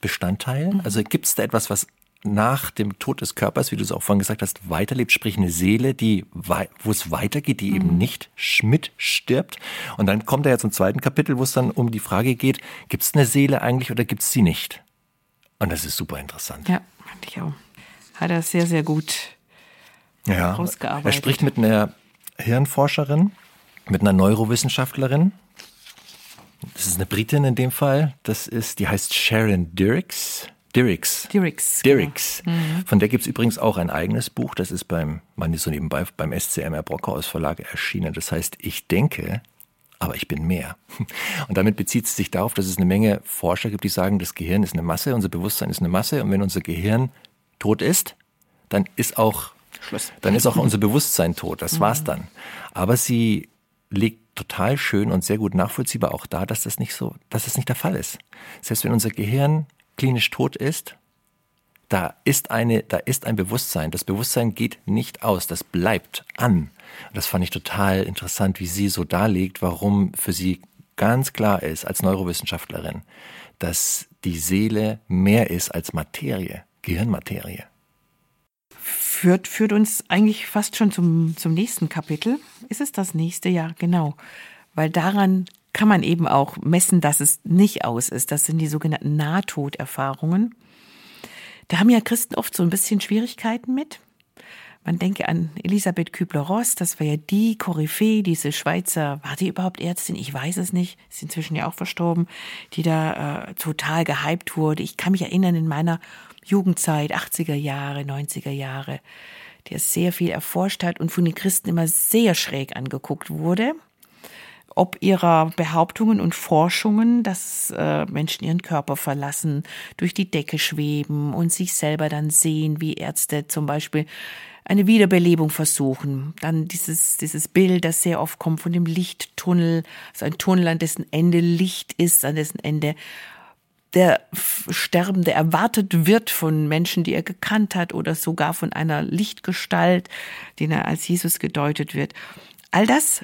Bestandteil? Mhm. Also gibt es da etwas, was nach dem Tod des Körpers, wie du es auch vorhin gesagt hast, weiterlebt, sprich eine Seele, die, wo es weitergeht, die mhm. eben nicht Schmidt stirbt. Und dann kommt er ja zum zweiten Kapitel, wo es dann um die Frage geht, gibt es eine Seele eigentlich oder gibt es sie nicht? Und das ist super interessant. Ja, fand ich auch. Hat er sehr, sehr gut ja, rausgearbeitet. Er spricht mit einer Hirnforscherin, mit einer Neurowissenschaftlerin. Das ist eine Britin in dem Fall. Das ist, die heißt Sharon Dirks. Dirks. Dirks. Dirks. Genau. Mhm. Von der gibt es übrigens auch ein eigenes Buch. Das ist beim, man ist so nebenbei, beim SCMR Brockhaus Verlag erschienen. Das heißt, ich denke, aber ich bin mehr. Und damit bezieht es sich darauf, dass es eine Menge Forscher gibt, die sagen, das Gehirn ist eine Masse, unser Bewusstsein ist eine Masse. Und wenn unser Gehirn tot ist, dann ist auch, Schluss. dann ist auch unser Bewusstsein tot. Das war's mhm. dann. Aber sie legt total schön und sehr gut nachvollziehbar auch da, dass das nicht so, dass das nicht der Fall ist. Selbst wenn unser Gehirn klinisch tot ist, da ist eine, da ist ein Bewusstsein. Das Bewusstsein geht nicht aus, das bleibt an. Das fand ich total interessant, wie sie so darlegt, warum für sie ganz klar ist als Neurowissenschaftlerin, dass die Seele mehr ist als Materie, Gehirnmaterie. Führt, führt uns eigentlich fast schon zum, zum nächsten Kapitel. Ist es das nächste? Ja, genau. Weil daran kann man eben auch messen, dass es nicht aus ist. Das sind die sogenannten Nahtoderfahrungen. Da haben ja Christen oft so ein bisschen Schwierigkeiten mit. Man denke an Elisabeth Kübler-Ross, das war ja die Koryphäe, diese Schweizer, war die überhaupt Ärztin? Ich weiß es nicht, ist inzwischen ja auch verstorben, die da äh, total gehypt wurde. Ich kann mich erinnern in meiner Jugendzeit, 80er Jahre, 90er Jahre, der sehr viel erforscht hat und von den Christen immer sehr schräg angeguckt wurde ob ihrer Behauptungen und Forschungen, dass äh, Menschen ihren Körper verlassen, durch die Decke schweben und sich selber dann sehen, wie Ärzte zum Beispiel eine Wiederbelebung versuchen. Dann dieses, dieses Bild, das sehr oft kommt von dem Lichttunnel, so ein Tunnel, an dessen Ende Licht ist, an dessen Ende der Sterbende erwartet wird von Menschen, die er gekannt hat oder sogar von einer Lichtgestalt, den er als Jesus gedeutet wird. All das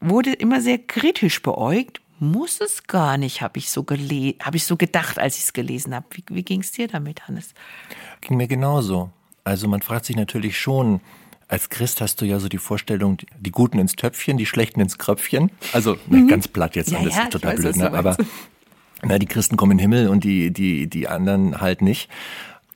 wurde immer sehr kritisch beäugt. Muss es gar nicht, habe ich so habe ich so gedacht, als ich es gelesen habe. Wie, wie ging es dir damit, Hannes? Ging mir genauso. Also man fragt sich natürlich schon, als Christ hast du ja so die Vorstellung, die Guten ins Töpfchen, die Schlechten ins Kröpfchen. Also mhm. ganz platt jetzt, ja, das ja, total weiß, blöd, ne? aber na, die Christen kommen in den Himmel und die, die, die anderen halt nicht.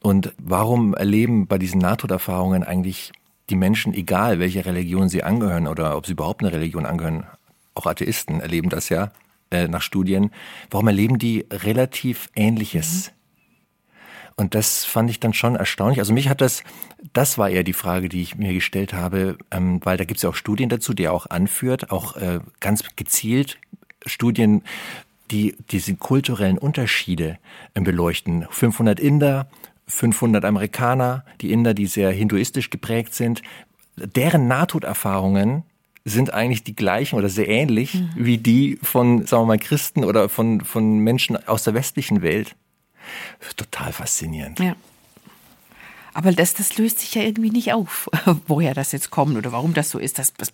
Und warum erleben bei diesen Nahtoderfahrungen eigentlich die Menschen, egal welche Religion sie angehören oder ob sie überhaupt eine Religion angehören, auch Atheisten erleben das ja äh, nach Studien, warum erleben die relativ Ähnliches? Mhm. Und das fand ich dann schon erstaunlich. Also mich hat das, das war eher die Frage, die ich mir gestellt habe, ähm, weil da gibt es ja auch Studien dazu, die er auch anführt, auch äh, ganz gezielt Studien, die diese kulturellen Unterschiede äh, beleuchten. 500 Inder, 500 Amerikaner, die Inder, die sehr hinduistisch geprägt sind, deren Nahtoderfahrungen sind eigentlich die gleichen oder sehr ähnlich mhm. wie die von, sagen wir mal, Christen oder von, von Menschen aus der westlichen Welt. Total faszinierend. Ja. Aber das, das löst sich ja irgendwie nicht auf, woher das jetzt kommt oder warum das so ist. Das, das,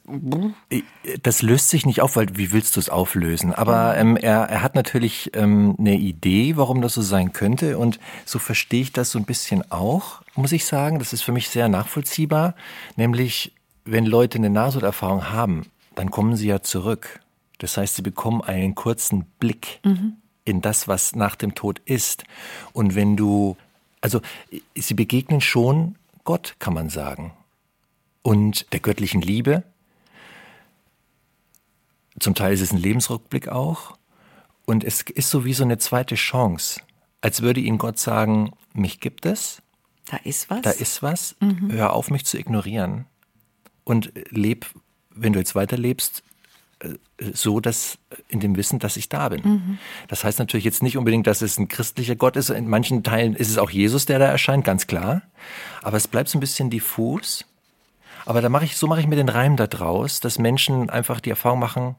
das löst sich nicht auf, weil wie willst du es auflösen? Aber ähm, er, er hat natürlich ähm, eine Idee, warum das so sein könnte. Und so verstehe ich das so ein bisschen auch, muss ich sagen. Das ist für mich sehr nachvollziehbar. Nämlich, wenn Leute eine Nahtoderfahrung haben, dann kommen sie ja zurück. Das heißt, sie bekommen einen kurzen Blick. Mhm in das, was nach dem Tod ist. Und wenn du also sie begegnen schon Gott, kann man sagen. Und der göttlichen Liebe. Zum Teil ist es ein Lebensrückblick auch. Und es ist so wie so eine zweite Chance. Als würde ihnen Gott sagen, mich gibt es. Da ist was. Da ist was. Mhm. Hör auf, mich zu ignorieren. Und leb, wenn du jetzt weiterlebst, so, dass in dem Wissen, dass ich da bin. Mhm. Das heißt natürlich jetzt nicht unbedingt, dass es ein christlicher Gott ist. In manchen Teilen ist es auch Jesus, der da erscheint, ganz klar. Aber es bleibt so ein bisschen diffus. Aber da mache ich, so mache ich mir den Reim da draus, dass Menschen einfach die Erfahrung machen,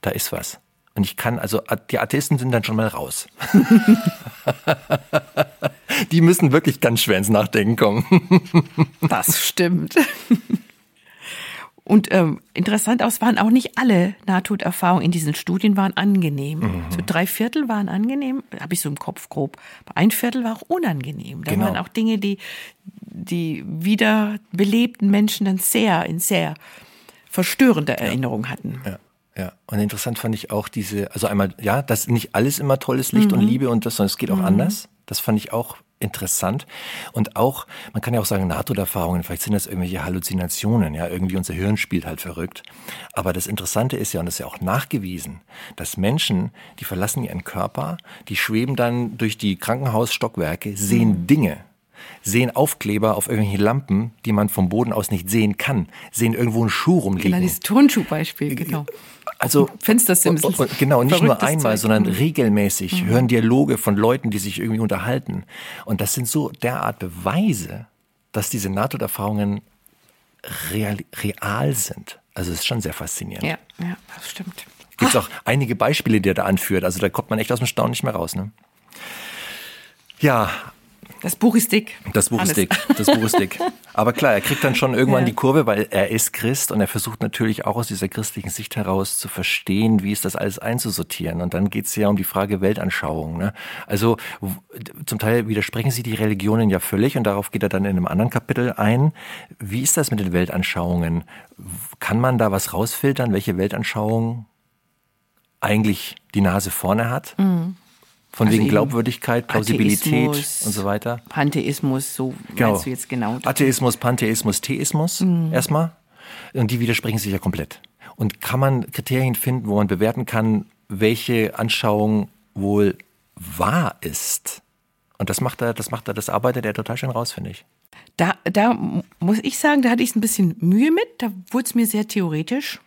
da ist was. Und ich kann, also die Atheisten sind dann schon mal raus. die müssen wirklich ganz schwer ins Nachdenken kommen. das stimmt. Und ähm, interessant aus waren auch nicht alle Nahtoderfahrungen in diesen Studien waren angenehm. Mhm. So drei Viertel waren angenehm, habe ich so im Kopf grob. Ein Viertel war auch unangenehm. Da genau. waren auch Dinge, die die wiederbelebten Menschen dann sehr in sehr verstörende ja. Erinnerung hatten. Ja. Ja, und interessant fand ich auch diese, also einmal, ja, dass nicht alles immer tolles Licht mhm. und Liebe und das, sondern es geht auch mhm. anders. Das fand ich auch interessant. Und auch, man kann ja auch sagen, Nahtoderfahrungen, vielleicht sind das irgendwelche Halluzinationen, ja, irgendwie unser Hirn spielt halt verrückt. Aber das Interessante ist ja, und das ist ja auch nachgewiesen, dass Menschen, die verlassen ihren Körper, die schweben dann durch die Krankenhausstockwerke, sehen mhm. Dinge, sehen Aufkleber auf irgendwelchen Lampen, die man vom Boden aus nicht sehen kann, sehen irgendwo einen Schuh rumliegen. Genau, dieses Turnschuhbeispiel, genau. Also Fenstersims. Genau, nicht nur einmal, Zeug. sondern regelmäßig mhm. hören Dialoge von Leuten, die sich irgendwie unterhalten. Und das sind so derart Beweise, dass diese Nahtoderfahrungen real, real sind. Also es ist schon sehr faszinierend. Ja, ja, das stimmt. Gibt es auch einige Beispiele, die er da anführt. Also da kommt man echt aus dem Staunen nicht mehr raus. Ne? Ja, das Buch ist dick. Das Buch Alles. ist dick. Das Buch ist dick. Aber klar, er kriegt dann schon irgendwann ja. die Kurve, weil er ist Christ und er versucht natürlich auch aus dieser christlichen Sicht heraus zu verstehen, wie ist das alles einzusortieren. Und dann geht es ja um die Frage Weltanschauung. Ne? Also zum Teil widersprechen sich die Religionen ja völlig und darauf geht er dann in einem anderen Kapitel ein. Wie ist das mit den Weltanschauungen? Kann man da was rausfiltern, welche Weltanschauung eigentlich die Nase vorne hat? Mhm. Von also wegen Glaubwürdigkeit, Plausibilität und so weiter. Pantheismus, so genau. meinst du jetzt genau. Atheismus, Pantheismus, Theismus mhm. erstmal. Und die widersprechen sich ja komplett. Und kann man Kriterien finden, wo man bewerten kann, welche Anschauung wohl wahr ist? Und das macht er, das macht er, das arbeitet er total schön raus, finde ich. Da, da muss ich sagen, da hatte ich ein bisschen Mühe mit. Da wurde es mir sehr theoretisch.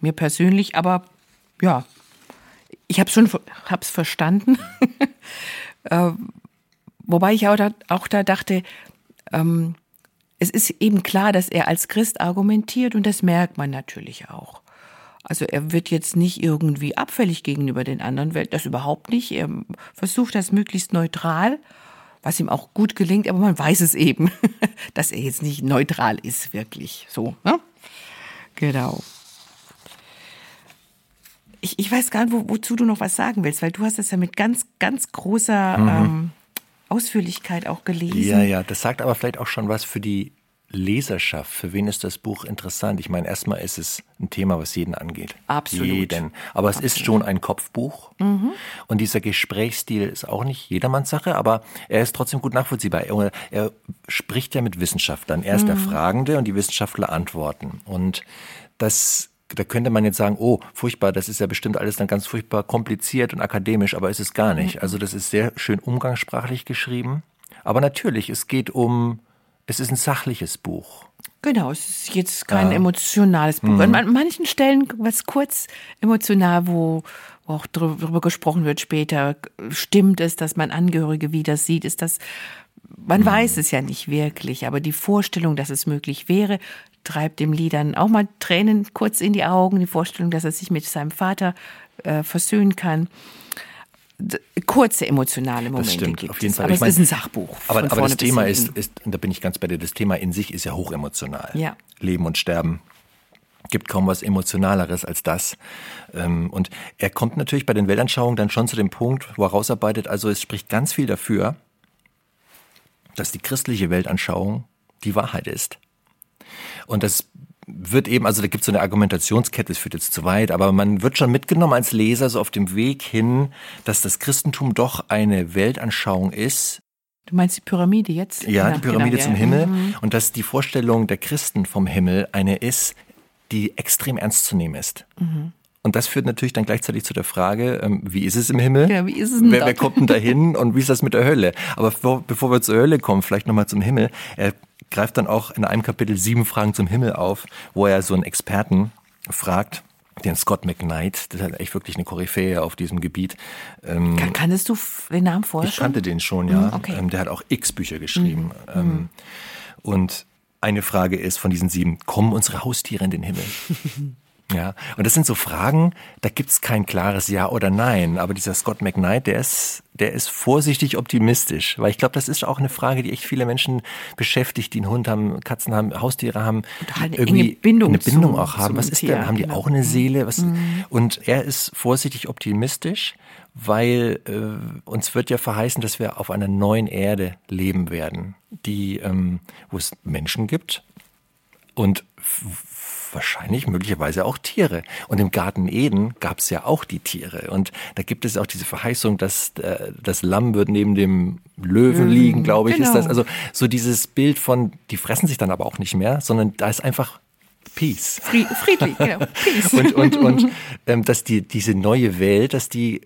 Mir persönlich, aber ja, ich habe schon hab's verstanden. äh, wobei ich auch da, auch da dachte, ähm, es ist eben klar, dass er als Christ argumentiert und das merkt man natürlich auch. Also er wird jetzt nicht irgendwie abfällig gegenüber den anderen Welt, das überhaupt nicht. Er versucht das möglichst neutral, was ihm auch gut gelingt, aber man weiß es eben, dass er jetzt nicht neutral ist, wirklich. So, ne? Genau ich, ich weiß gar nicht, wo, wozu du noch was sagen willst, weil du hast es ja mit ganz, ganz großer mhm. ähm, Ausführlichkeit auch gelesen. Ja, ja, das sagt aber vielleicht auch schon was für die Leserschaft. Für wen ist das Buch interessant? Ich meine, erstmal ist es ein Thema, was jeden angeht. Absolut. Jeden. Aber es Absolut. ist schon ein Kopfbuch. Mhm. Und dieser Gesprächsstil ist auch nicht jedermanns Sache, aber er ist trotzdem gut nachvollziehbar. Er, er spricht ja mit Wissenschaftlern. Er ist mhm. der Fragende und die Wissenschaftler antworten. Und das da könnte man jetzt sagen, oh, furchtbar, das ist ja bestimmt alles dann ganz furchtbar kompliziert und akademisch, aber ist es gar nicht. Mhm. Also das ist sehr schön umgangssprachlich geschrieben. Aber natürlich, es geht um, es ist ein sachliches Buch. Genau, es ist jetzt kein ja. emotionales Buch. Mhm. An manchen Stellen was kurz emotional, wo, wo auch darüber gesprochen wird später. Stimmt es, dass man Angehörige wieder sieht? Ist das man mhm. weiß es ja nicht wirklich, aber die Vorstellung, dass es möglich wäre, treibt dem Liedern auch mal Tränen kurz in die Augen. Die Vorstellung, dass er sich mit seinem Vater äh, versöhnen kann. Kurze emotionale Momente das stimmt, gibt auf jeden es. Fall. Aber ich es ist ein Sachbuch. Aber, aber das Thema ist, ist, und da bin ich ganz bei dir, das Thema in sich ist ja hochemotional. Ja. Leben und Sterben gibt kaum was Emotionaleres als das. Ähm, und er kommt natürlich bei den Weltanschauungen dann schon zu dem Punkt, wo er rausarbeitet, also es spricht ganz viel dafür, dass die christliche Weltanschauung die Wahrheit ist. Und das wird eben, also da gibt es so eine Argumentationskette, das führt jetzt zu weit, aber man wird schon mitgenommen als Leser so auf dem Weg hin, dass das Christentum doch eine Weltanschauung ist. Du meinst die Pyramide jetzt? Ja, die Pyramide genau, zum ja. Himmel. Mhm. Und dass die Vorstellung der Christen vom Himmel eine ist, die extrem ernst zu nehmen ist. Mhm. Und das führt natürlich dann gleichzeitig zu der Frage, ähm, wie ist es im Himmel? Ja, wie ist es denn wer, wer kommt denn da hin und wie ist das mit der Hölle? Aber bevor, bevor wir zur Hölle kommen, vielleicht nochmal zum Himmel. Er greift dann auch in einem Kapitel sieben Fragen zum Himmel auf, wo er so einen Experten fragt, den Scott McKnight, das ist echt wirklich eine Koryphäe auf diesem Gebiet. Ähm, Kann, kanntest du den Namen vorher Ich kannte den schon, ja. Mhm, okay. Ähm, der hat auch x Bücher geschrieben. Mhm. Ähm, mhm. und eine Frage ist von diesen sieben, kommen unsere Haustiere in den Himmel? Ja, und das sind so Fragen, da gibt's kein klares Ja oder Nein. Aber dieser Scott McKnight, der ist, der ist vorsichtig optimistisch. Weil ich glaube, das ist auch eine Frage, die echt viele Menschen beschäftigt, die einen Hund haben, Katzen haben, Haustiere haben, halt irgendwie Bindung eine Bindung zu, auch haben. Was ist denn? Haben die auch eine Seele? Was, mhm. Und er ist vorsichtig optimistisch, weil äh, uns wird ja verheißen, dass wir auf einer neuen Erde leben werden, die, ähm, wo es Menschen gibt und wahrscheinlich möglicherweise auch Tiere. Und im Garten Eden gab es ja auch die Tiere. Und da gibt es auch diese Verheißung, dass äh, das Lamm wird neben dem Löwen liegen, glaube ich, genau. ist das. Also so dieses Bild von, die fressen sich dann aber auch nicht mehr, sondern da ist einfach Peace. Friedlich, genau. Peace. und und, und ähm, dass die, diese neue Welt, dass die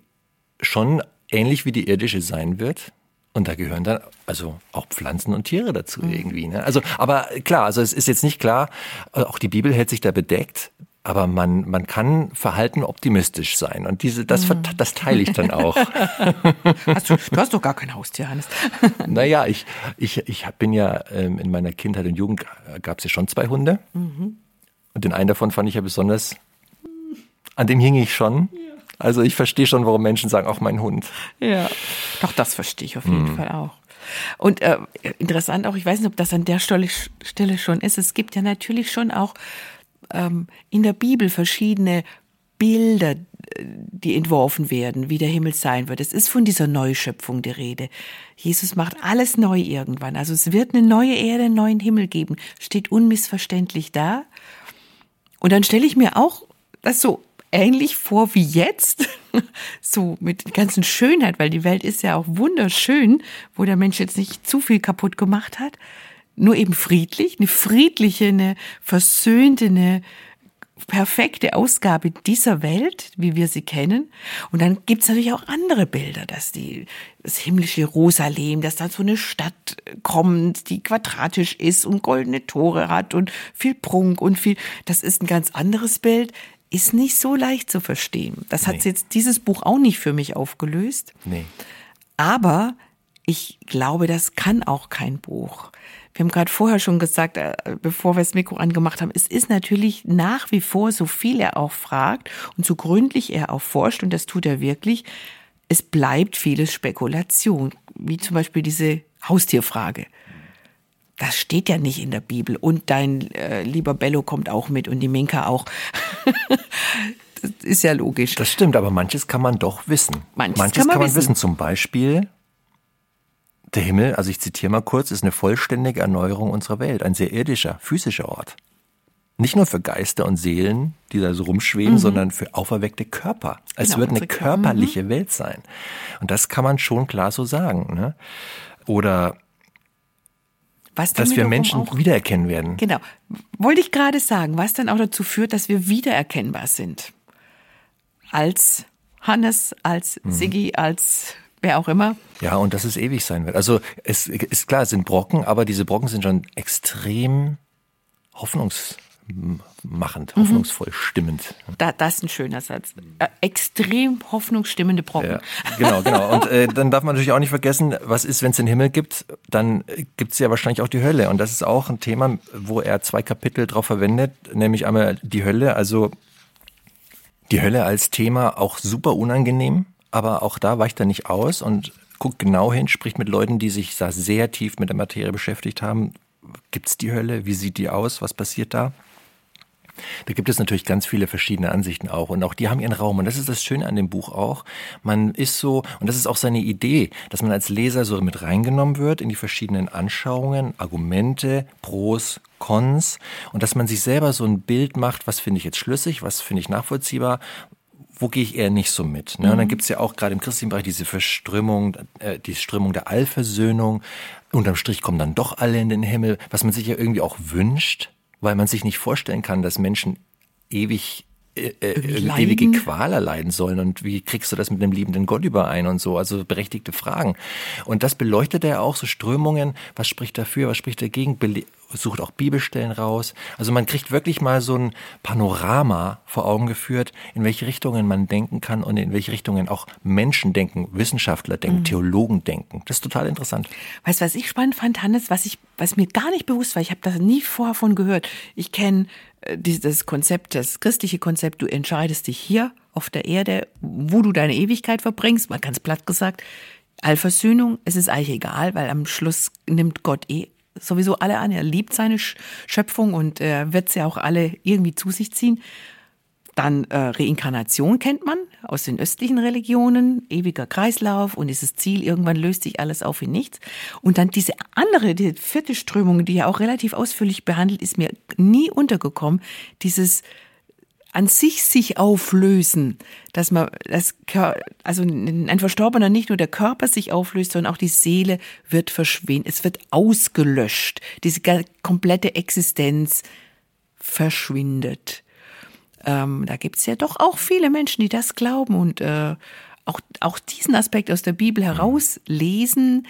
schon ähnlich wie die irdische sein wird. Und da gehören dann also auch Pflanzen und Tiere dazu mhm. irgendwie. Ne? Also, aber klar, also es ist jetzt nicht klar, äh, auch die Bibel hält sich da bedeckt. Aber man, man kann verhalten optimistisch sein. Und diese, das, mhm. das teile ich dann auch. hast du, du hast doch gar kein Haustier, Hannes. naja, ich, ich, ich bin ja ähm, in meiner Kindheit und Jugend gab es ja schon zwei Hunde. Mhm. Und den einen davon fand ich ja besonders, an dem hing ich schon. Ja. Also ich verstehe schon, warum Menschen sagen, auch mein Hund. Ja, doch das verstehe ich auf jeden hm. Fall auch. Und äh, interessant auch, ich weiß nicht, ob das an der Stelle, Stelle schon ist, es gibt ja natürlich schon auch ähm, in der Bibel verschiedene Bilder, die entworfen werden, wie der Himmel sein wird. Es ist von dieser Neuschöpfung die Rede. Jesus macht alles neu irgendwann. Also es wird eine neue Erde, einen neuen Himmel geben. Steht unmissverständlich da. Und dann stelle ich mir auch das so ähnlich vor wie jetzt, so mit der ganzen Schönheit, weil die Welt ist ja auch wunderschön, wo der Mensch jetzt nicht zu viel kaputt gemacht hat, nur eben friedlich, eine friedliche, eine versöhnte, eine perfekte Ausgabe dieser Welt, wie wir sie kennen. Und dann gibt's natürlich auch andere Bilder, dass die, das himmlische Jerusalem, dass da so eine Stadt kommt, die quadratisch ist und goldene Tore hat und viel Prunk und viel, das ist ein ganz anderes Bild ist nicht so leicht zu verstehen. Das hat nee. jetzt dieses Buch auch nicht für mich aufgelöst. Nee. Aber ich glaube, das kann auch kein Buch. Wir haben gerade vorher schon gesagt, äh, bevor wir das Mikro angemacht haben, es ist natürlich nach wie vor, so viel er auch fragt und so gründlich er auch forscht, und das tut er wirklich, es bleibt vieles Spekulation, wie zum Beispiel diese Haustierfrage. Das steht ja nicht in der Bibel. Und dein äh, lieber Bello kommt auch mit und die Minka auch. das ist ja logisch. Das stimmt, aber manches kann man doch wissen. Manches, manches kann man, kann man wissen. wissen. Zum Beispiel, der Himmel, also ich zitiere mal kurz, ist eine vollständige Erneuerung unserer Welt. Ein sehr irdischer, physischer Ort. Nicht nur für Geister und Seelen, die da so rumschweben, mhm. sondern für auferweckte Körper. Es genau, wird eine körperliche mhm. Welt sein. Und das kann man schon klar so sagen. Ne? Oder dass wir Menschen auch, wiedererkennen werden. Genau. Wollte ich gerade sagen, was dann auch dazu führt, dass wir wiedererkennbar sind. Als Hannes, als mhm. Siggi, als wer auch immer. Ja, und dass es ewig sein wird. Also es ist klar, es sind Brocken, aber diese Brocken sind schon extrem hoffnungs machend, mhm. hoffnungsvoll stimmend. Da, das ist ein schöner Satz. Äh, extrem hoffnungsstimmende Brocken. Ja, genau, genau. Und äh, dann darf man natürlich auch nicht vergessen, was ist, wenn es den Himmel gibt, dann gibt es ja wahrscheinlich auch die Hölle. Und das ist auch ein Thema, wo er zwei Kapitel drauf verwendet, nämlich einmal die Hölle, also die Hölle als Thema auch super unangenehm, aber auch da weicht er nicht aus und guckt genau hin, spricht mit Leuten, die sich da sehr tief mit der Materie beschäftigt haben. Gibt es die Hölle? Wie sieht die aus? Was passiert da? Da gibt es natürlich ganz viele verschiedene Ansichten auch und auch die haben ihren Raum und das ist das Schöne an dem Buch auch. Man ist so und das ist auch seine Idee, dass man als Leser so mit reingenommen wird in die verschiedenen Anschauungen, Argumente, Pros, Cons und dass man sich selber so ein Bild macht, was finde ich jetzt schlüssig, was finde ich nachvollziehbar, wo gehe ich eher nicht so mit. Ne? Und dann mhm. gibt es ja auch gerade im christlichen Bereich diese Verströmung, äh, die Strömung der Allversöhnung. Unterm Strich kommen dann doch alle in den Himmel, was man sich ja irgendwie auch wünscht weil man sich nicht vorstellen kann, dass Menschen ewig äh, äh ewige Qual erleiden sollen und wie kriegst du das mit einem liebenden Gott überein und so, also berechtigte Fragen. Und das beleuchtet er auch, so Strömungen, was spricht dafür, was spricht dagegen, sucht auch Bibelstellen raus. Also man kriegt wirklich mal so ein Panorama vor Augen geführt, in welche Richtungen man denken kann und in welche Richtungen auch Menschen denken, Wissenschaftler denken, mhm. Theologen denken. Das ist total interessant. Weißt du, was ich spannend fand, Hannes, was ich, was mir gar nicht bewusst war, ich habe das nie vorher von gehört. Ich kenne äh, dieses Konzept, das christliche Konzept, du entscheidest dich hier auf der Erde, wo du deine Ewigkeit verbringst, mal ganz platt gesagt. Allversöhnung, es ist eigentlich egal, weil am Schluss nimmt Gott eh sowieso alle an. Er liebt seine Schöpfung und er wird sie auch alle irgendwie zu sich ziehen. Dann äh, Reinkarnation kennt man aus den östlichen Religionen, ewiger Kreislauf und dieses Ziel, irgendwann löst sich alles auf in nichts. Und dann diese andere, die vierte Strömung, die ja auch relativ ausführlich behandelt, ist mir nie untergekommen, dieses an sich sich auflösen, dass man das also ein Verstorbener nicht nur der Körper sich auflöst, sondern auch die Seele wird verschwinden, es wird ausgelöscht, diese komplette Existenz verschwindet. Ähm, da gibt's ja doch auch viele Menschen, die das glauben und äh, auch, auch diesen Aspekt aus der Bibel herauslesen,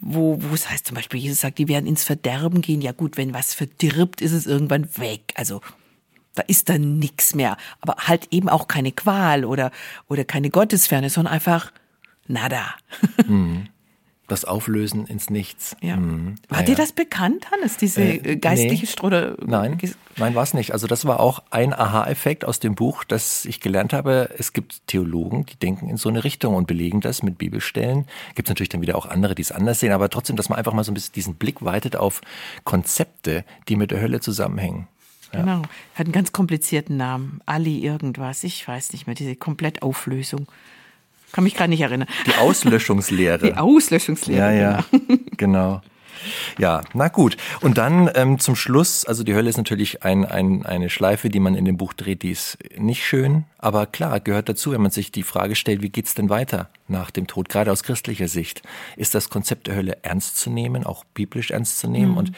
wo, wo es heißt zum Beispiel, Jesus sagt, die werden ins Verderben gehen. Ja gut, wenn was verdirbt, ist es irgendwann weg. Also da ist dann nichts mehr. Aber halt eben auch keine Qual oder, oder keine Gottesferne, sondern einfach nada. Mhm. Das Auflösen ins Nichts. Ja. Mhm. War ja, dir das bekannt, Hannes, diese äh, geistliche nee. oder? Nein, nein, war es nicht. Also das war auch ein Aha-Effekt aus dem Buch, dass ich gelernt habe, es gibt Theologen, die denken in so eine Richtung und belegen das mit Bibelstellen. Gibt es natürlich dann wieder auch andere, die es anders sehen, aber trotzdem, dass man einfach mal so ein bisschen diesen Blick weitet auf Konzepte, die mit der Hölle zusammenhängen. Genau. Hat einen ganz komplizierten Namen. Ali irgendwas. Ich weiß nicht mehr. Diese Komplettauflösung. Kann mich gerade nicht erinnern. Die Auslöschungslehre. Die Auslöschungslehre. Ja, ja. Genau. genau. Ja, na gut. Und dann ähm, zum Schluss, also die Hölle ist natürlich ein, ein, eine Schleife, die man in dem Buch dreht, die ist nicht schön, aber klar, gehört dazu, wenn man sich die Frage stellt, wie geht's denn weiter nach dem Tod, gerade aus christlicher Sicht. Ist das Konzept der Hölle ernst zu nehmen, auch biblisch ernst zu nehmen? Mhm. Und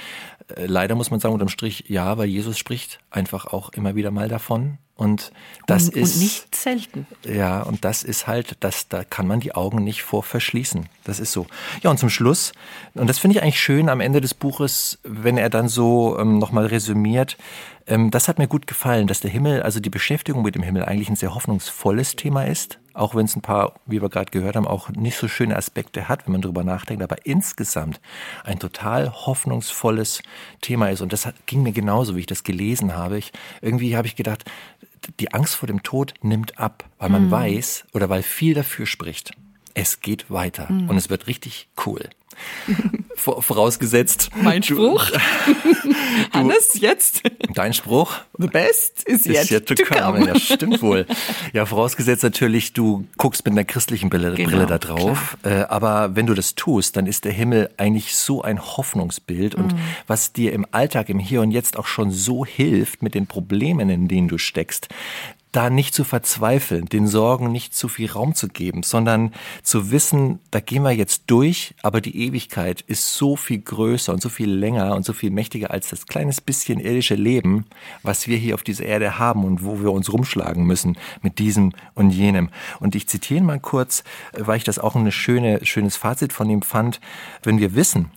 leider muss man sagen, unterm Strich, ja, weil Jesus spricht einfach auch immer wieder mal davon. Und das und, ist. Und nicht selten. Ja, und das ist halt, das, da kann man die Augen nicht vor verschließen. Das ist so. Ja, und zum Schluss, und das finde ich eigentlich schön am Ende des Buches, wenn er dann so ähm, nochmal resümiert, ähm, das hat mir gut gefallen, dass der Himmel, also die Beschäftigung mit dem Himmel eigentlich ein sehr hoffnungsvolles Thema ist, auch wenn es ein paar, wie wir gerade gehört haben, auch nicht so schöne Aspekte hat, wenn man drüber nachdenkt, aber insgesamt ein total hoffnungsvolles Thema ist. Und das hat, ging mir genauso, wie ich das gelesen habe. Ich, irgendwie habe ich gedacht, die Angst vor dem Tod nimmt ab, weil man mhm. weiß oder weil viel dafür spricht. Es geht weiter mhm. und es wird richtig cool. Vorausgesetzt. Mein Spruch. Hannes, jetzt. Dein Spruch. The best is yet, is yet to, to come. come. Ja, stimmt wohl. Ja, vorausgesetzt natürlich, du guckst mit einer christlichen Brille, genau, Brille da drauf. Äh, aber wenn du das tust, dann ist der Himmel eigentlich so ein Hoffnungsbild und mhm. was dir im Alltag, im Hier und Jetzt auch schon so hilft mit den Problemen, in denen du steckst, da nicht zu verzweifeln, den Sorgen nicht zu viel Raum zu geben, sondern zu wissen, da gehen wir jetzt durch, aber die Ewigkeit ist so viel größer und so viel länger und so viel mächtiger als das kleines bisschen irdische Leben, was wir hier auf dieser Erde haben und wo wir uns rumschlagen müssen mit diesem und jenem. Und ich zitiere mal kurz, weil ich das auch ein schöne, schönes Fazit von ihm fand. Wenn wir wissen,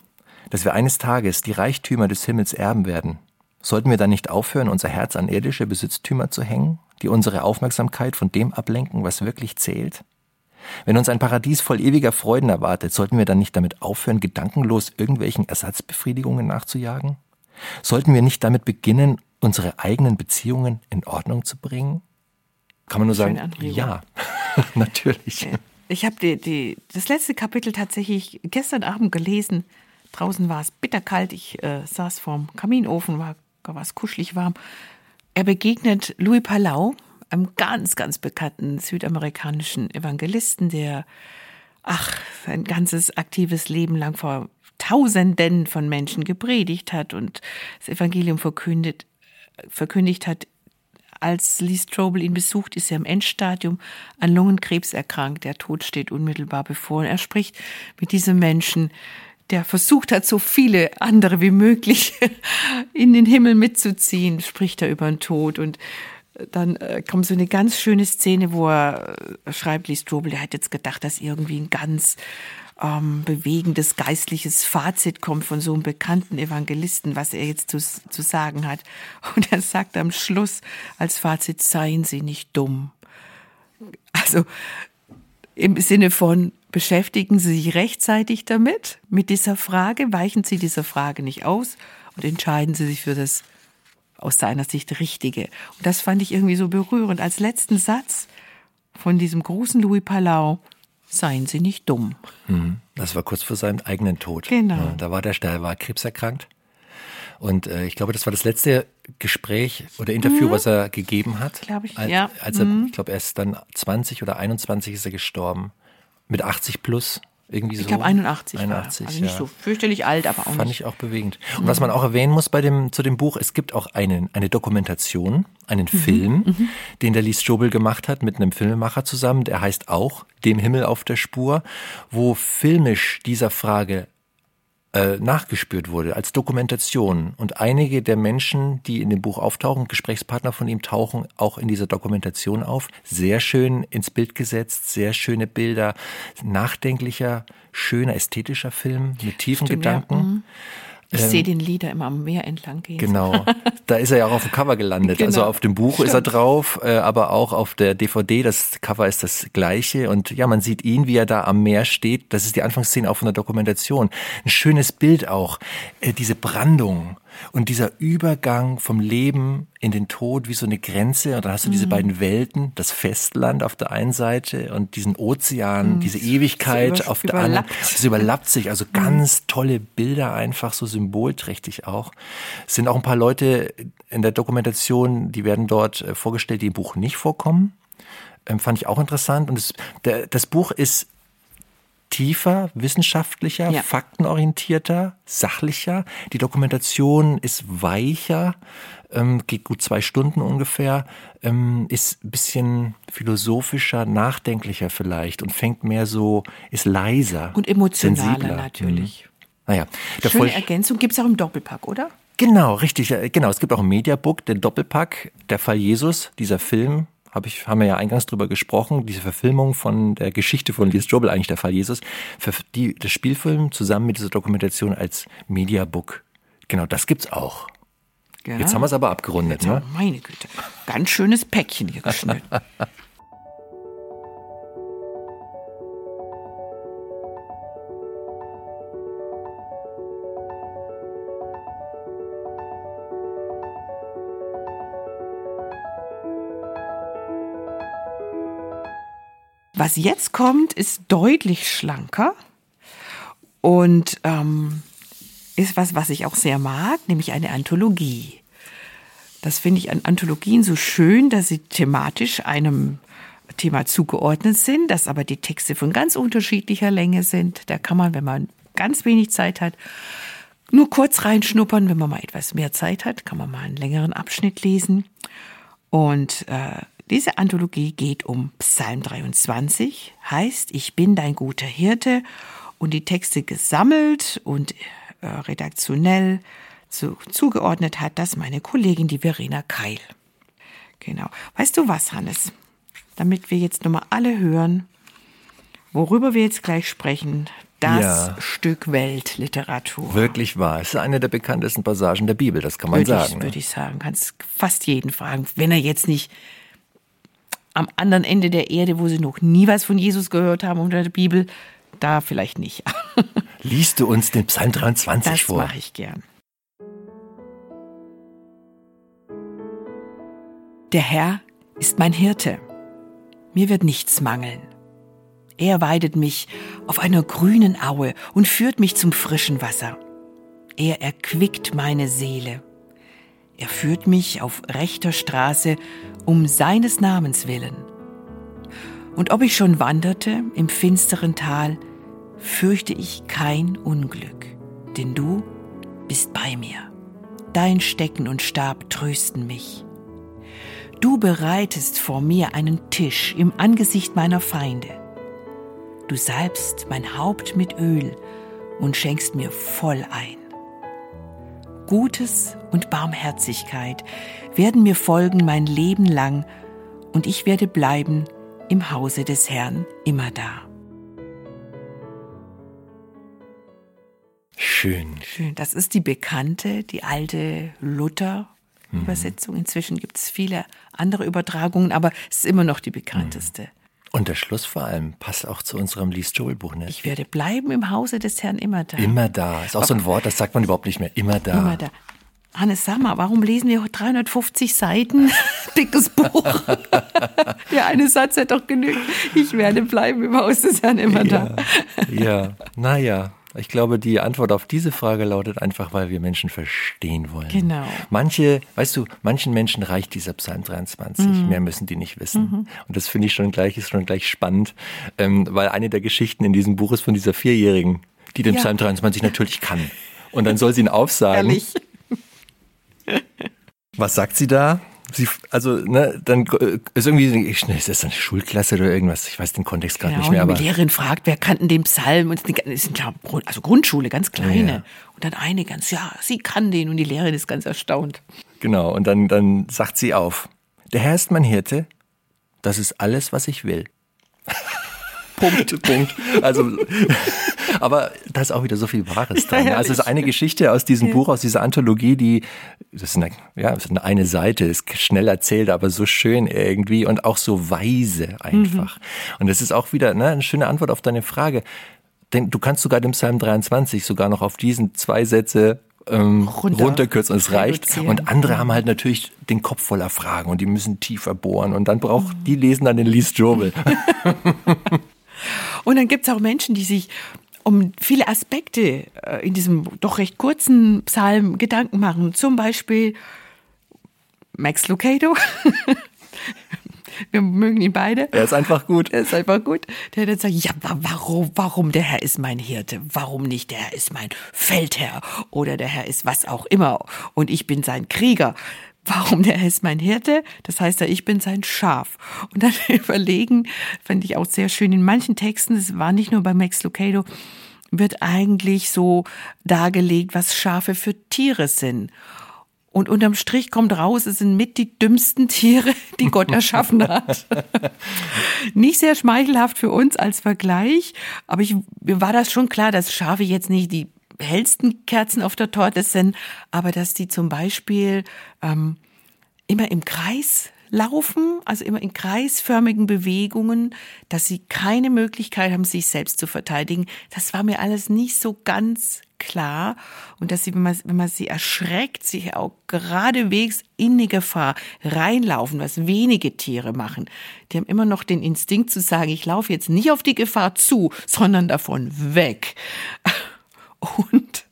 dass wir eines Tages die Reichtümer des Himmels erben werden, sollten wir dann nicht aufhören, unser Herz an irdische Besitztümer zu hängen die unsere Aufmerksamkeit von dem ablenken, was wirklich zählt? Wenn uns ein Paradies voll ewiger Freuden erwartet, sollten wir dann nicht damit aufhören, gedankenlos irgendwelchen Ersatzbefriedigungen nachzujagen? Sollten wir nicht damit beginnen, unsere eigenen Beziehungen in Ordnung zu bringen? Kann man nur sagen, ja, natürlich. Ich habe die, die, das letzte Kapitel tatsächlich gestern Abend gelesen. Draußen war es bitterkalt. Ich äh, saß vorm Kaminofen, war, war es kuschelig warm. Er begegnet Louis Palau, einem ganz, ganz bekannten südamerikanischen Evangelisten, der, ach, sein ganzes aktives Leben lang vor Tausenden von Menschen gepredigt hat und das Evangelium verkündet, verkündigt hat. Als Lee Strobel ihn besucht, ist er im Endstadium an Lungenkrebs erkrankt. Der Tod steht unmittelbar bevor. Und er spricht mit diesem Menschen der versucht hat, so viele andere wie möglich in den Himmel mitzuziehen, spricht er über den Tod und dann äh, kommt so eine ganz schöne Szene, wo er äh, schreibt, Lee Strobel, der hat jetzt gedacht, dass irgendwie ein ganz ähm, bewegendes geistliches Fazit kommt von so einem bekannten Evangelisten, was er jetzt zu, zu sagen hat. Und er sagt am Schluss als Fazit, seien Sie nicht dumm. Also im Sinne von, beschäftigen Sie sich rechtzeitig damit, mit dieser Frage, weichen Sie dieser Frage nicht aus und entscheiden Sie sich für das aus seiner Sicht Richtige. Und das fand ich irgendwie so berührend. Als letzten Satz von diesem großen Louis Palau, seien Sie nicht dumm. Hm, das war kurz vor seinem eigenen Tod. Genau. da war der, der war krebserkrankt. Und äh, ich glaube, das war das letzte Gespräch oder Interview, mhm. was er gegeben hat. Glaube ich, als, ja. Als er, mhm. Ich glaube, er ist dann 20 oder 21 ist er gestorben. Mit 80 plus. Irgendwie so. Ich glaube 81. 81 also nicht ja. so fürchterlich alt, aber auch Fand nicht. ich auch bewegend. Und mhm. was man auch erwähnen muss bei dem, zu dem Buch, es gibt auch einen, eine Dokumentation, einen mhm. Film, mhm. den der Lies Strobel gemacht hat mit einem Filmemacher zusammen. Der heißt auch Dem Himmel auf der Spur, wo filmisch dieser Frage äh, nachgespürt wurde als Dokumentation. Und einige der Menschen, die in dem Buch auftauchen, Gesprächspartner von ihm, tauchen auch in dieser Dokumentation auf. Sehr schön ins Bild gesetzt, sehr schöne Bilder, nachdenklicher, schöner, ästhetischer Film mit tiefen Stimmt, Gedanken. Ja. Mhm. Ich ähm, sehe den Lieder immer am Meer entlang gehen. Genau. Da ist er ja auch auf dem Cover gelandet. Genau. Also auf dem Buch Stimmt. ist er drauf, äh, aber auch auf der DVD. Das Cover ist das gleiche. Und ja, man sieht ihn, wie er da am Meer steht. Das ist die Anfangsszene auch von der Dokumentation. Ein schönes Bild auch. Äh, diese Brandung und dieser Übergang vom Leben in den Tod wie so eine Grenze. Und dann hast du diese mhm. beiden Welten, das Festland auf der einen Seite und diesen Ozean, mhm. diese Ewigkeit auf der anderen. Das überlappt sich. Also mhm. ganz tolle Bilder, einfach so symbolträchtig auch. Es sind auch ein paar Leute in der Dokumentation, die werden dort äh, vorgestellt, die im Buch nicht vorkommen. Ähm, fand ich auch interessant. Und das, der, das Buch ist tiefer, wissenschaftlicher, ja. faktenorientierter, sachlicher. Die Dokumentation ist weicher, ähm, geht gut zwei Stunden ungefähr, ähm, ist ein bisschen philosophischer, nachdenklicher vielleicht und fängt mehr so, ist leiser. Und emotionaler sensibler. natürlich. Mhm. Naja, Schöne Ergänzung gibt es auch im Doppelpack, oder? Genau, richtig. Genau, es gibt auch ein Mediabook, der Doppelpack, der Fall Jesus, dieser Film, hab ich, haben wir ja eingangs drüber gesprochen, diese Verfilmung von der Geschichte von Lee Strobel, eigentlich der Fall Jesus, für die, das Spielfilm zusammen mit dieser Dokumentation als Mediabook. Genau, das gibt's auch. Ja. Jetzt haben wir es aber abgerundet, Jetzt, ne? Meine Güte, ganz schönes Päckchen hier geschnitten. Was jetzt kommt, ist deutlich schlanker und ähm, ist was, was ich auch sehr mag, nämlich eine Anthologie. Das finde ich an Anthologien so schön, dass sie thematisch einem Thema zugeordnet sind, dass aber die Texte von ganz unterschiedlicher Länge sind. Da kann man, wenn man ganz wenig Zeit hat, nur kurz reinschnuppern. Wenn man mal etwas mehr Zeit hat, kann man mal einen längeren Abschnitt lesen. Und äh, diese Anthologie geht um Psalm 23, heißt Ich bin dein guter Hirte und die Texte gesammelt und äh, redaktionell zu, zugeordnet hat das meine Kollegin, die Verena Keil. Genau. Weißt du was, Hannes? Damit wir jetzt nochmal alle hören, worüber wir jetzt gleich sprechen, das ja. Stück Weltliteratur. Wirklich wahr. Es ist eine der bekanntesten Passagen der Bibel, das kann man würde sagen. Ich, ne? Würde ich sagen. Kannst fast jeden fragen, wenn er jetzt nicht am anderen Ende der Erde, wo sie noch nie was von Jesus gehört haben unter der Bibel, da vielleicht nicht. Liest du uns den Psalm 23 das vor? Das mache ich gern. Der Herr ist mein Hirte. Mir wird nichts mangeln. Er weidet mich auf einer grünen Aue und führt mich zum frischen Wasser. Er erquickt meine Seele. Er führt mich auf rechter Straße um seines Namens willen. Und ob ich schon wanderte im finsteren Tal, fürchte ich kein Unglück, denn du bist bei mir. Dein Stecken und Stab trösten mich. Du bereitest vor mir einen Tisch im Angesicht meiner Feinde. Du salbst mein Haupt mit Öl und schenkst mir voll ein. Gutes und Barmherzigkeit werden mir folgen mein Leben lang, und ich werde bleiben im Hause des Herrn immer da. Schön. Schön. Das ist die bekannte, die alte Luther-Übersetzung. Mhm. Inzwischen gibt es viele andere Übertragungen, aber es ist immer noch die bekannteste. Und der Schluss vor allem passt auch zu unserem Lee Joel-Buch. Ne? Ich werde bleiben im Hause des Herrn immer da. Immer da. Ist auch so ein Wort, das sagt man überhaupt nicht mehr. Immer da. Immer da. Hannes, sag mal, warum lesen wir 350 Seiten dickes Buch? Der eine Satz hat doch genügt. Ich werde bleiben im Haus des Herrn immer da. Ja, ja. naja. Ich glaube, die Antwort auf diese Frage lautet einfach, weil wir Menschen verstehen wollen. Genau. Manche, weißt du, manchen Menschen reicht dieser Psalm 23. Mhm. Mehr müssen die nicht wissen. Mhm. Und das finde ich schon gleich, ist schon gleich spannend, ähm, weil eine der Geschichten in diesem Buch ist von dieser Vierjährigen, die den ja. Psalm 23 natürlich kann. Und dann soll sie ihn aufsagen. Ehrlich? Was sagt sie da? Sie, also, ne, dann äh, ist irgendwie, ist das eine Schulklasse oder irgendwas? Ich weiß den Kontext gerade genau, nicht mehr. Aber die Lehrerin fragt, wer kannten den Psalm? Und es ist klar, also Grundschule, ganz kleine. Ja. Und dann eine ganz, ja, sie kann den. Und die Lehrerin ist ganz erstaunt. Genau. Und dann, dann sagt sie auf. Der Herr ist mein Hirte. Das ist alles, was ich will. Punkt, Punkt. Also, aber da ist auch wieder so viel Wahres dran. Ja, also es ist eine Geschichte aus diesem. Buch, aus dieser Anthologie, die, das ist eine, ja, das ist eine Seite, ist schnell erzählt, aber so schön irgendwie und auch so weise einfach. Mhm. Und das ist auch wieder ne, eine schöne Antwort auf deine Frage. Denn du kannst sogar dem Psalm 23 sogar noch auf diesen zwei Sätze ähm, Runter, runterkürzen und es reicht. Und andere haben halt natürlich den Kopf voller Fragen und die müssen tiefer bohren und dann braucht, mhm. die lesen dann den Lies Jobel. Und dann gibt es auch Menschen, die sich um viele Aspekte äh, in diesem doch recht kurzen Psalm Gedanken machen. Zum Beispiel Max Lucado. Wir mögen ihn beide. Er ist einfach gut. Er ist einfach gut. Der dann sagt, ja, warum, warum der Herr ist mein Hirte? Warum nicht der Herr ist mein Feldherr? Oder der Herr ist was auch immer. Und ich bin sein Krieger warum der ist mein Hirte, das heißt ja, ich bin sein Schaf. Und dann überlegen, fand ich auch sehr schön, in manchen Texten, es war nicht nur bei Max Lucado, wird eigentlich so dargelegt, was Schafe für Tiere sind. Und unterm Strich kommt raus, es sind mit die dümmsten Tiere, die Gott erschaffen hat. nicht sehr schmeichelhaft für uns als Vergleich, aber ich, mir war das schon klar, dass Schafe jetzt nicht die hellsten Kerzen auf der Torte sind, aber dass die zum Beispiel ähm, immer im Kreis laufen, also immer in kreisförmigen Bewegungen, dass sie keine Möglichkeit haben, sich selbst zu verteidigen. Das war mir alles nicht so ganz klar und dass sie, wenn man, wenn man sie erschreckt, sich auch geradewegs in die Gefahr reinlaufen, was wenige Tiere machen. Die haben immer noch den Instinkt zu sagen, ich laufe jetzt nicht auf die Gefahr zu, sondern davon weg. Und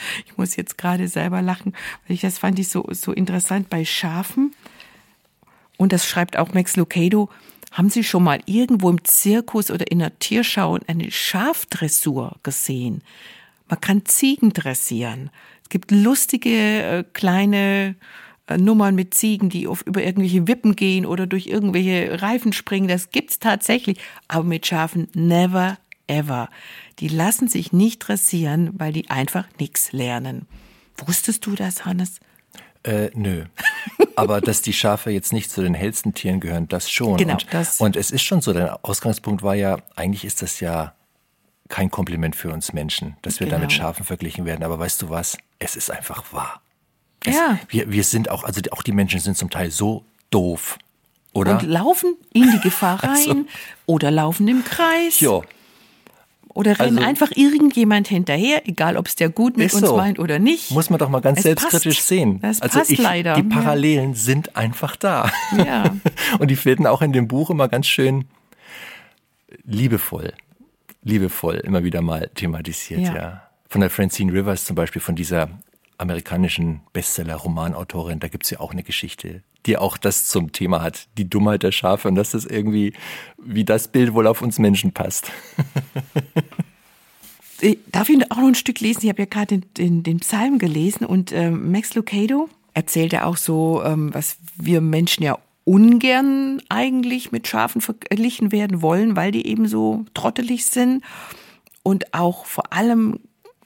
ich muss jetzt gerade selber lachen, weil ich das fand ich so, so interessant bei Schafen. Und das schreibt auch Max Lucado. Haben Sie schon mal irgendwo im Zirkus oder in der Tierschau eine Schafdressur gesehen? Man kann Ziegen dressieren. Es gibt lustige äh, kleine äh, Nummern mit Ziegen, die auf, über irgendwelche Wippen gehen oder durch irgendwelche Reifen springen. Das gibt's tatsächlich. Aber mit Schafen never ever. Die lassen sich nicht dressieren, weil die einfach nichts lernen. Wusstest du das, Hannes? Äh, nö. Aber dass die Schafe jetzt nicht zu den hellsten Tieren gehören, das schon. Genau, und, das. und es ist schon so, der Ausgangspunkt war ja, eigentlich ist das ja kein Kompliment für uns Menschen, dass wir genau. da mit Schafen verglichen werden. Aber weißt du was? Es ist einfach wahr. Es, ja. Wir, wir sind auch, also auch die Menschen sind zum Teil so doof. Oder? Und laufen in die Gefahr rein also, oder laufen im Kreis. Ja, oder rennen also, einfach irgendjemand hinterher, egal ob es der gut mit uns so. meint oder nicht. Muss man doch mal ganz es selbstkritisch passt. sehen. Das also passt ich, leider. Die Parallelen ja. sind einfach da. Ja. Und die werden auch in dem Buch immer ganz schön liebevoll, liebevoll immer wieder mal thematisiert, ja. ja. Von der Francine Rivers zum Beispiel, von dieser amerikanischen Bestseller-Romanautorin, da gibt's ja auch eine Geschichte, die auch das zum Thema hat, die Dummheit der Schafe und dass das irgendwie wie das Bild wohl auf uns Menschen passt. Darf ich auch noch ein Stück lesen? Ich habe ja gerade den, den, den, Psalm gelesen und ähm, Max Lucado erzählt ja auch so, ähm, was wir Menschen ja ungern eigentlich mit Schafen verglichen werden wollen, weil die eben so trottelig sind und auch vor allem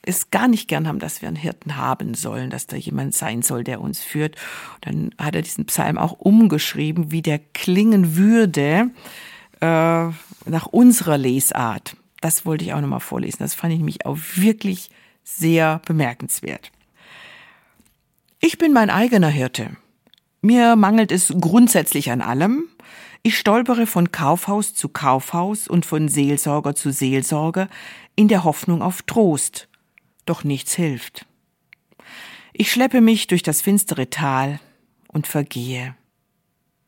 es gar nicht gern haben, dass wir einen Hirten haben sollen, dass da jemand sein soll, der uns führt. Dann hat er diesen Psalm auch umgeschrieben, wie der klingen würde äh, nach unserer Lesart. Das wollte ich auch nochmal vorlesen. Das fand ich mich auch wirklich sehr bemerkenswert. Ich bin mein eigener Hirte. Mir mangelt es grundsätzlich an allem. Ich stolpere von Kaufhaus zu Kaufhaus und von Seelsorger zu Seelsorger in der Hoffnung auf Trost. Doch nichts hilft. Ich schleppe mich durch das finstere Tal und vergehe.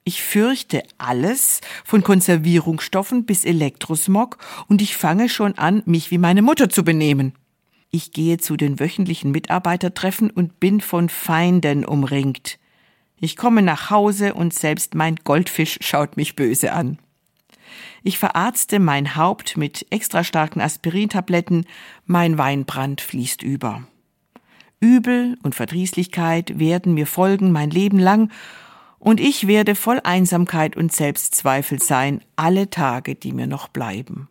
Ich fürchte alles, von Konservierungsstoffen bis Elektrosmog, und ich fange schon an, mich wie meine Mutter zu benehmen. Ich gehe zu den wöchentlichen Mitarbeitertreffen und bin von Feinden umringt. Ich komme nach Hause und selbst mein Goldfisch schaut mich böse an. Ich verarzte mein Haupt mit extra starken Aspirintabletten, mein Weinbrand fließt über. Übel und Verdrießlichkeit werden mir folgen mein Leben lang, und ich werde voll Einsamkeit und Selbstzweifel sein, alle Tage, die mir noch bleiben.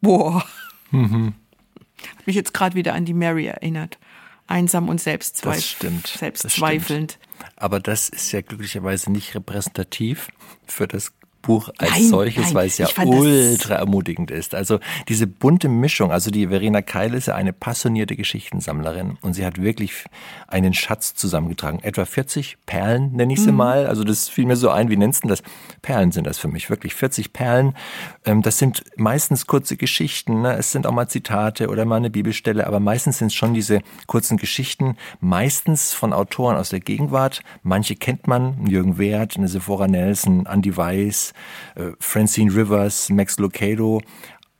Boah. Mhm. Hat mich jetzt gerade wieder an die Mary erinnert. Einsam und selbstzweifelt. Das stimmt. Selbstzweifelnd. Das stimmt. Aber das ist ja glücklicherweise nicht repräsentativ für das Buch als nein, solches, nein, weil es ja ultra ermutigend ist. Also diese bunte Mischung, also die Verena Keil ist ja eine passionierte Geschichtensammlerin und sie hat wirklich einen Schatz zusammengetragen. Etwa 40 Perlen nenne ich sie mhm. mal. Also das fiel mir so ein, wie nennst du das? Perlen sind das für mich, wirklich 40 Perlen. Ähm, das sind meistens kurze Geschichten, ne? es sind auch mal Zitate oder mal eine Bibelstelle, aber meistens sind es schon diese kurzen Geschichten, meistens von Autoren aus der Gegenwart. Manche kennt man, Jürgen Wert, eine Sephora Nelson, Andy Weiss, äh, Francine Rivers, Max Lucado,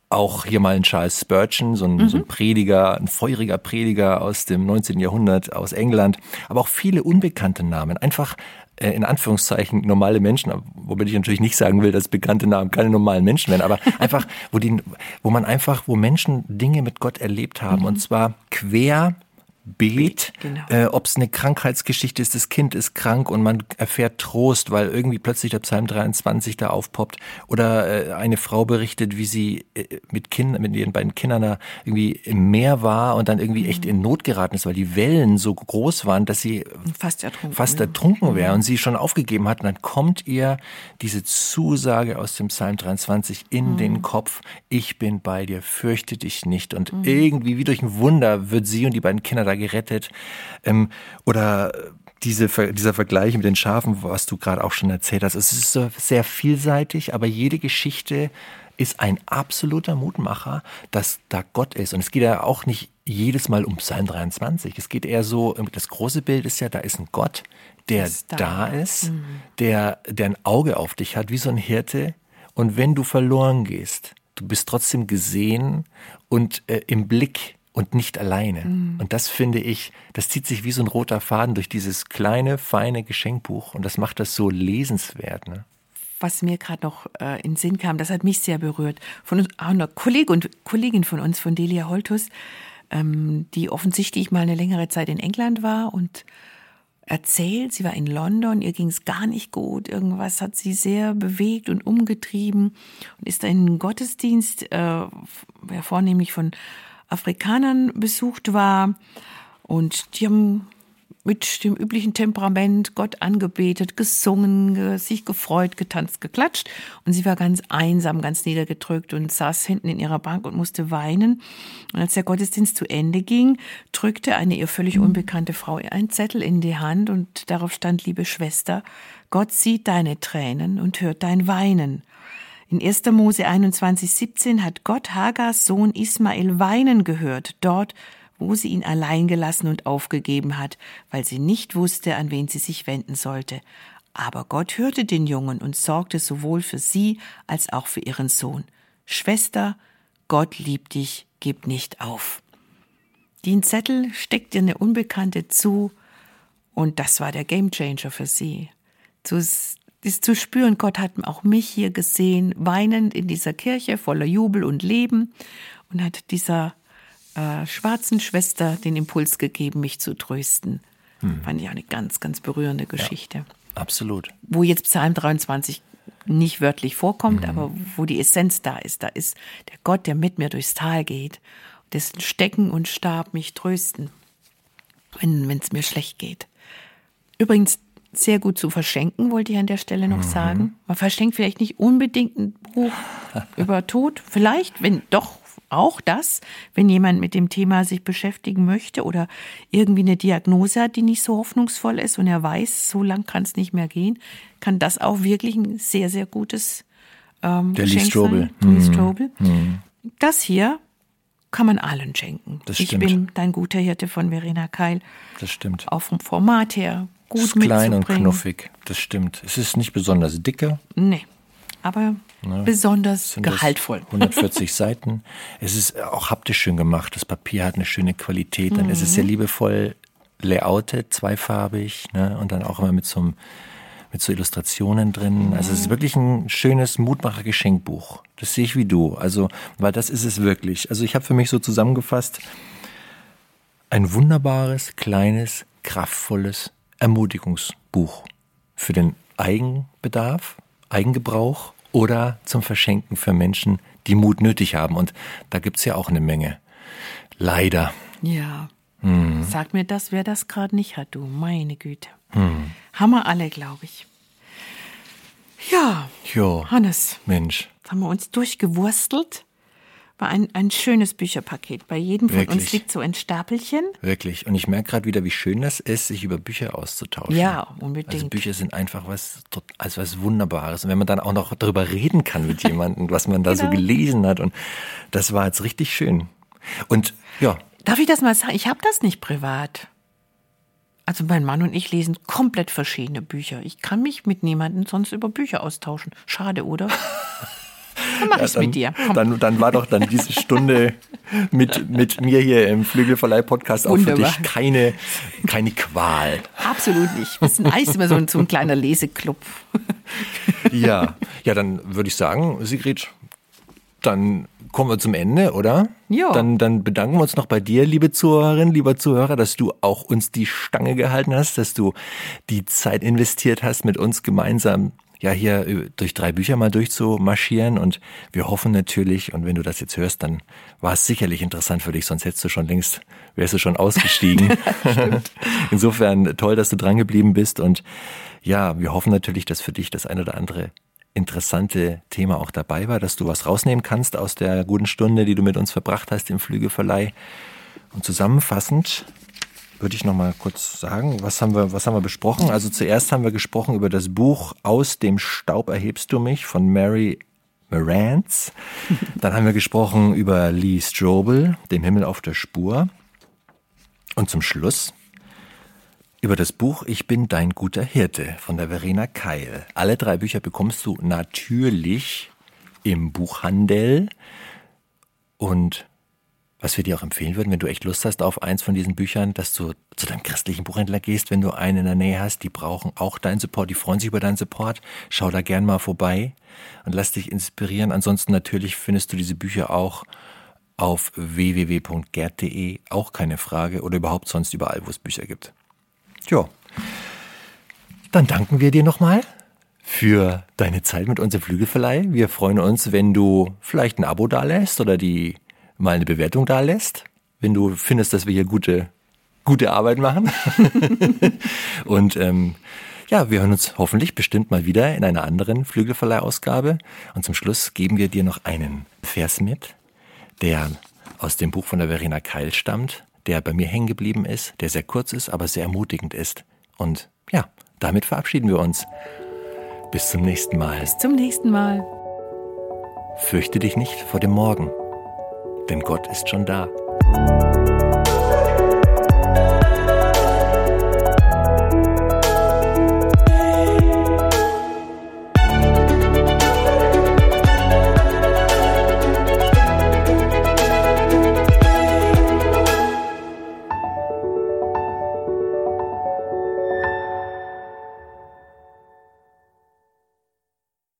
auch hier mal ein Charles Spurgeon, so ein, mhm. so ein, Prediger, ein feuriger Prediger aus dem 19. Jahrhundert aus England, aber auch viele unbekannte Namen, einfach äh, in Anführungszeichen normale Menschen, wobei ich natürlich nicht sagen will, dass bekannte Namen keine normalen Menschen wären, aber einfach, wo die, wo man einfach, wo Menschen Dinge mit Gott erlebt haben mhm. und zwar quer Bet, genau. äh, ob es eine Krankheitsgeschichte ist, das Kind ist krank und man erfährt Trost, weil irgendwie plötzlich der Psalm 23 da aufpoppt. Oder äh, eine Frau berichtet, wie sie äh, mit, kind, mit ihren beiden Kindern da irgendwie im Meer war und dann irgendwie mhm. echt in Not geraten ist, weil die Wellen so groß waren, dass sie fast ertrunken, fast ertrunken wäre mhm. und sie schon aufgegeben hat. Und dann kommt ihr diese Zusage aus dem Psalm 23 in mhm. den Kopf, ich bin bei dir, fürchte dich nicht. Und mhm. irgendwie wie durch ein Wunder wird sie und die beiden Kinder da gerettet. Ähm, oder diese, dieser Vergleich mit den Schafen, was du gerade auch schon erzählt hast, es ist so sehr vielseitig, aber jede Geschichte ist ein absoluter Mutmacher, dass da Gott ist. Und es geht ja auch nicht jedes Mal um Psalm 23. Es geht eher so, das große Bild ist ja, da ist ein Gott, der ist da. da. ist, mhm. der, der ein Auge auf dich hat, wie so ein Hirte. Und wenn du verloren gehst, du bist trotzdem gesehen und äh, im Blick und nicht alleine. Mhm. Und das finde ich, das zieht sich wie so ein roter Faden durch dieses kleine, feine Geschenkbuch und das macht das so lesenswert. Ne? Was mir gerade noch äh, in den Sinn kam, das hat mich sehr berührt. Von uns, auch einer Kollegin, und, Kollegin von uns, von Delia Holtus, ähm, die offensichtlich mal eine längere Zeit in England war und erzählt, sie war in London, ihr ging es gar nicht gut, irgendwas hat sie sehr bewegt und umgetrieben und ist da in einen Gottesdienst, äh, ja, vornehmlich von Afrikanern besucht war. Und die haben mit dem üblichen Temperament Gott angebetet, gesungen, sich gefreut, getanzt, geklatscht. Und sie war ganz einsam, ganz niedergedrückt und saß hinten in ihrer Bank und musste weinen. Und als der Gottesdienst zu Ende ging, drückte eine ihr völlig unbekannte Frau einen Zettel in die Hand und darauf stand, liebe Schwester, Gott sieht deine Tränen und hört dein Weinen. In 1. Mose 21, 17 hat Gott Hagars Sohn Ismael weinen gehört, dort, wo sie ihn allein gelassen und aufgegeben hat, weil sie nicht wusste, an wen sie sich wenden sollte. Aber Gott hörte den Jungen und sorgte sowohl für sie als auch für ihren Sohn. Schwester, Gott liebt dich, gib nicht auf. Den Zettel steckt ihr eine Unbekannte zu, und das war der Gamechanger für sie. Zu dies zu spüren, Gott hat auch mich hier gesehen, weinend in dieser Kirche voller Jubel und Leben und hat dieser äh, schwarzen Schwester den Impuls gegeben, mich zu trösten. Hm. Fand ich eine ganz, ganz berührende Geschichte. Ja, absolut. Wo jetzt Psalm 23 nicht wörtlich vorkommt, mhm. aber wo die Essenz da ist. Da ist der Gott, der mit mir durchs Tal geht dessen Stecken und Stab mich trösten, wenn es mir schlecht geht. Übrigens sehr gut zu verschenken, wollte ich an der Stelle noch mhm. sagen. Man verschenkt vielleicht nicht unbedingt ein Buch über Tod, vielleicht, wenn doch auch das, wenn jemand mit dem Thema sich beschäftigen möchte oder irgendwie eine Diagnose hat, die nicht so hoffnungsvoll ist und er weiß, so lang kann es nicht mehr gehen, kann das auch wirklich ein sehr, sehr gutes ähm, der Geschenk Lee Strobel. mhm. Strobel. Mhm. Das hier kann man allen schenken. Das ich bin dein guter Hirte von Verena Keil. Das stimmt. Auch vom Format her gut es ist klein und knuffig. Das stimmt. Es ist nicht besonders dicker. Nee aber ja, besonders gehaltvoll. 140 Seiten. Es ist auch haptisch schön gemacht. Das Papier hat eine schöne Qualität. Dann mhm. ist es sehr liebevoll layoutet, zweifarbig, ne? und dann auch immer mit so, mit so Illustrationen drin. Also es ist wirklich ein schönes Mutmacher-Geschenkbuch. Das sehe ich wie du. Also, weil das ist es wirklich. Also ich habe für mich so zusammengefasst, ein wunderbares, kleines, kraftvolles Ermutigungsbuch für den Eigenbedarf, Eigengebrauch oder zum Verschenken für Menschen, die Mut nötig haben. Und da gibt es ja auch eine Menge. Leider. Ja. Hm. Sag mir das, wer das gerade nicht hat, du. Meine Güte. Hm. Haben wir alle, glaube ich. Ja. Jo. Hannes. Mensch. Haben wir uns durchgewurstelt war ein, ein schönes Bücherpaket. Bei jedem von Wirklich? uns liegt so ein Stapelchen. Wirklich. Und ich merke gerade wieder, wie schön das ist, sich über Bücher auszutauschen. Ja, unbedingt. Also Bücher sind einfach was, also was Wunderbares. Und wenn man dann auch noch darüber reden kann mit jemandem, was man da genau. so gelesen hat. Und das war jetzt richtig schön. Und ja. Darf ich das mal sagen? Ich habe das nicht privat. Also mein Mann und ich lesen komplett verschiedene Bücher. Ich kann mich mit niemandem sonst über Bücher austauschen. Schade, oder? Dann mach ja, ich's mit dir. Dann, dann war doch dann diese Stunde mit, mit mir hier im Flügelverleih-Podcast auch für dich keine, keine Qual. Absolut nicht. Das ist Eis immer so ein, so ein kleiner Leseklub. Ja, ja, dann würde ich sagen, Sigrid, dann kommen wir zum Ende, oder? Ja. Dann, dann bedanken wir uns noch bei dir, liebe Zuhörerin, lieber Zuhörer, dass du auch uns die Stange gehalten hast, dass du die Zeit investiert hast, mit uns gemeinsam ja hier durch drei Bücher mal durchzumarschieren und wir hoffen natürlich, und wenn du das jetzt hörst, dann war es sicherlich interessant für dich, sonst hättest du schon längst, wärst du schon ausgestiegen. Insofern toll, dass du dran geblieben bist und ja, wir hoffen natürlich, dass für dich das ein oder andere interessante Thema auch dabei war, dass du was rausnehmen kannst aus der guten Stunde, die du mit uns verbracht hast im Flügeverleih. Und zusammenfassend würde ich noch mal kurz sagen, was haben wir, was haben wir besprochen? Also zuerst haben wir gesprochen über das Buch Aus dem Staub erhebst du mich von Mary Marantz. Dann haben wir gesprochen über Lee Strobel, dem Himmel auf der Spur. Und zum Schluss über das Buch Ich bin dein guter Hirte von der Verena Keil. Alle drei Bücher bekommst du natürlich im Buchhandel und was wir dir auch empfehlen würden, wenn du echt Lust hast auf eins von diesen Büchern, dass du zu deinem christlichen Buchhändler gehst, wenn du einen in der Nähe hast. Die brauchen auch deinen Support, die freuen sich über deinen Support. Schau da gern mal vorbei und lass dich inspirieren. Ansonsten natürlich findest du diese Bücher auch auf www.gerd.de, auch keine Frage, oder überhaupt sonst überall, wo es Bücher gibt. Tja, dann danken wir dir nochmal für deine Zeit mit uns im Flügelverleih. Wir freuen uns, wenn du vielleicht ein Abo da lässt oder die mal eine Bewertung da lässt, wenn du findest, dass wir hier gute, gute Arbeit machen. und ähm, ja, wir hören uns hoffentlich bestimmt mal wieder in einer anderen Flügelverleihausgabe. Und zum Schluss geben wir dir noch einen Vers mit, der aus dem Buch von der Verena Keil stammt, der bei mir hängen geblieben ist, der sehr kurz ist, aber sehr ermutigend ist. Und ja, damit verabschieden wir uns. Bis zum nächsten Mal. Bis zum nächsten Mal. Fürchte dich nicht vor dem Morgen denn Gott ist schon da.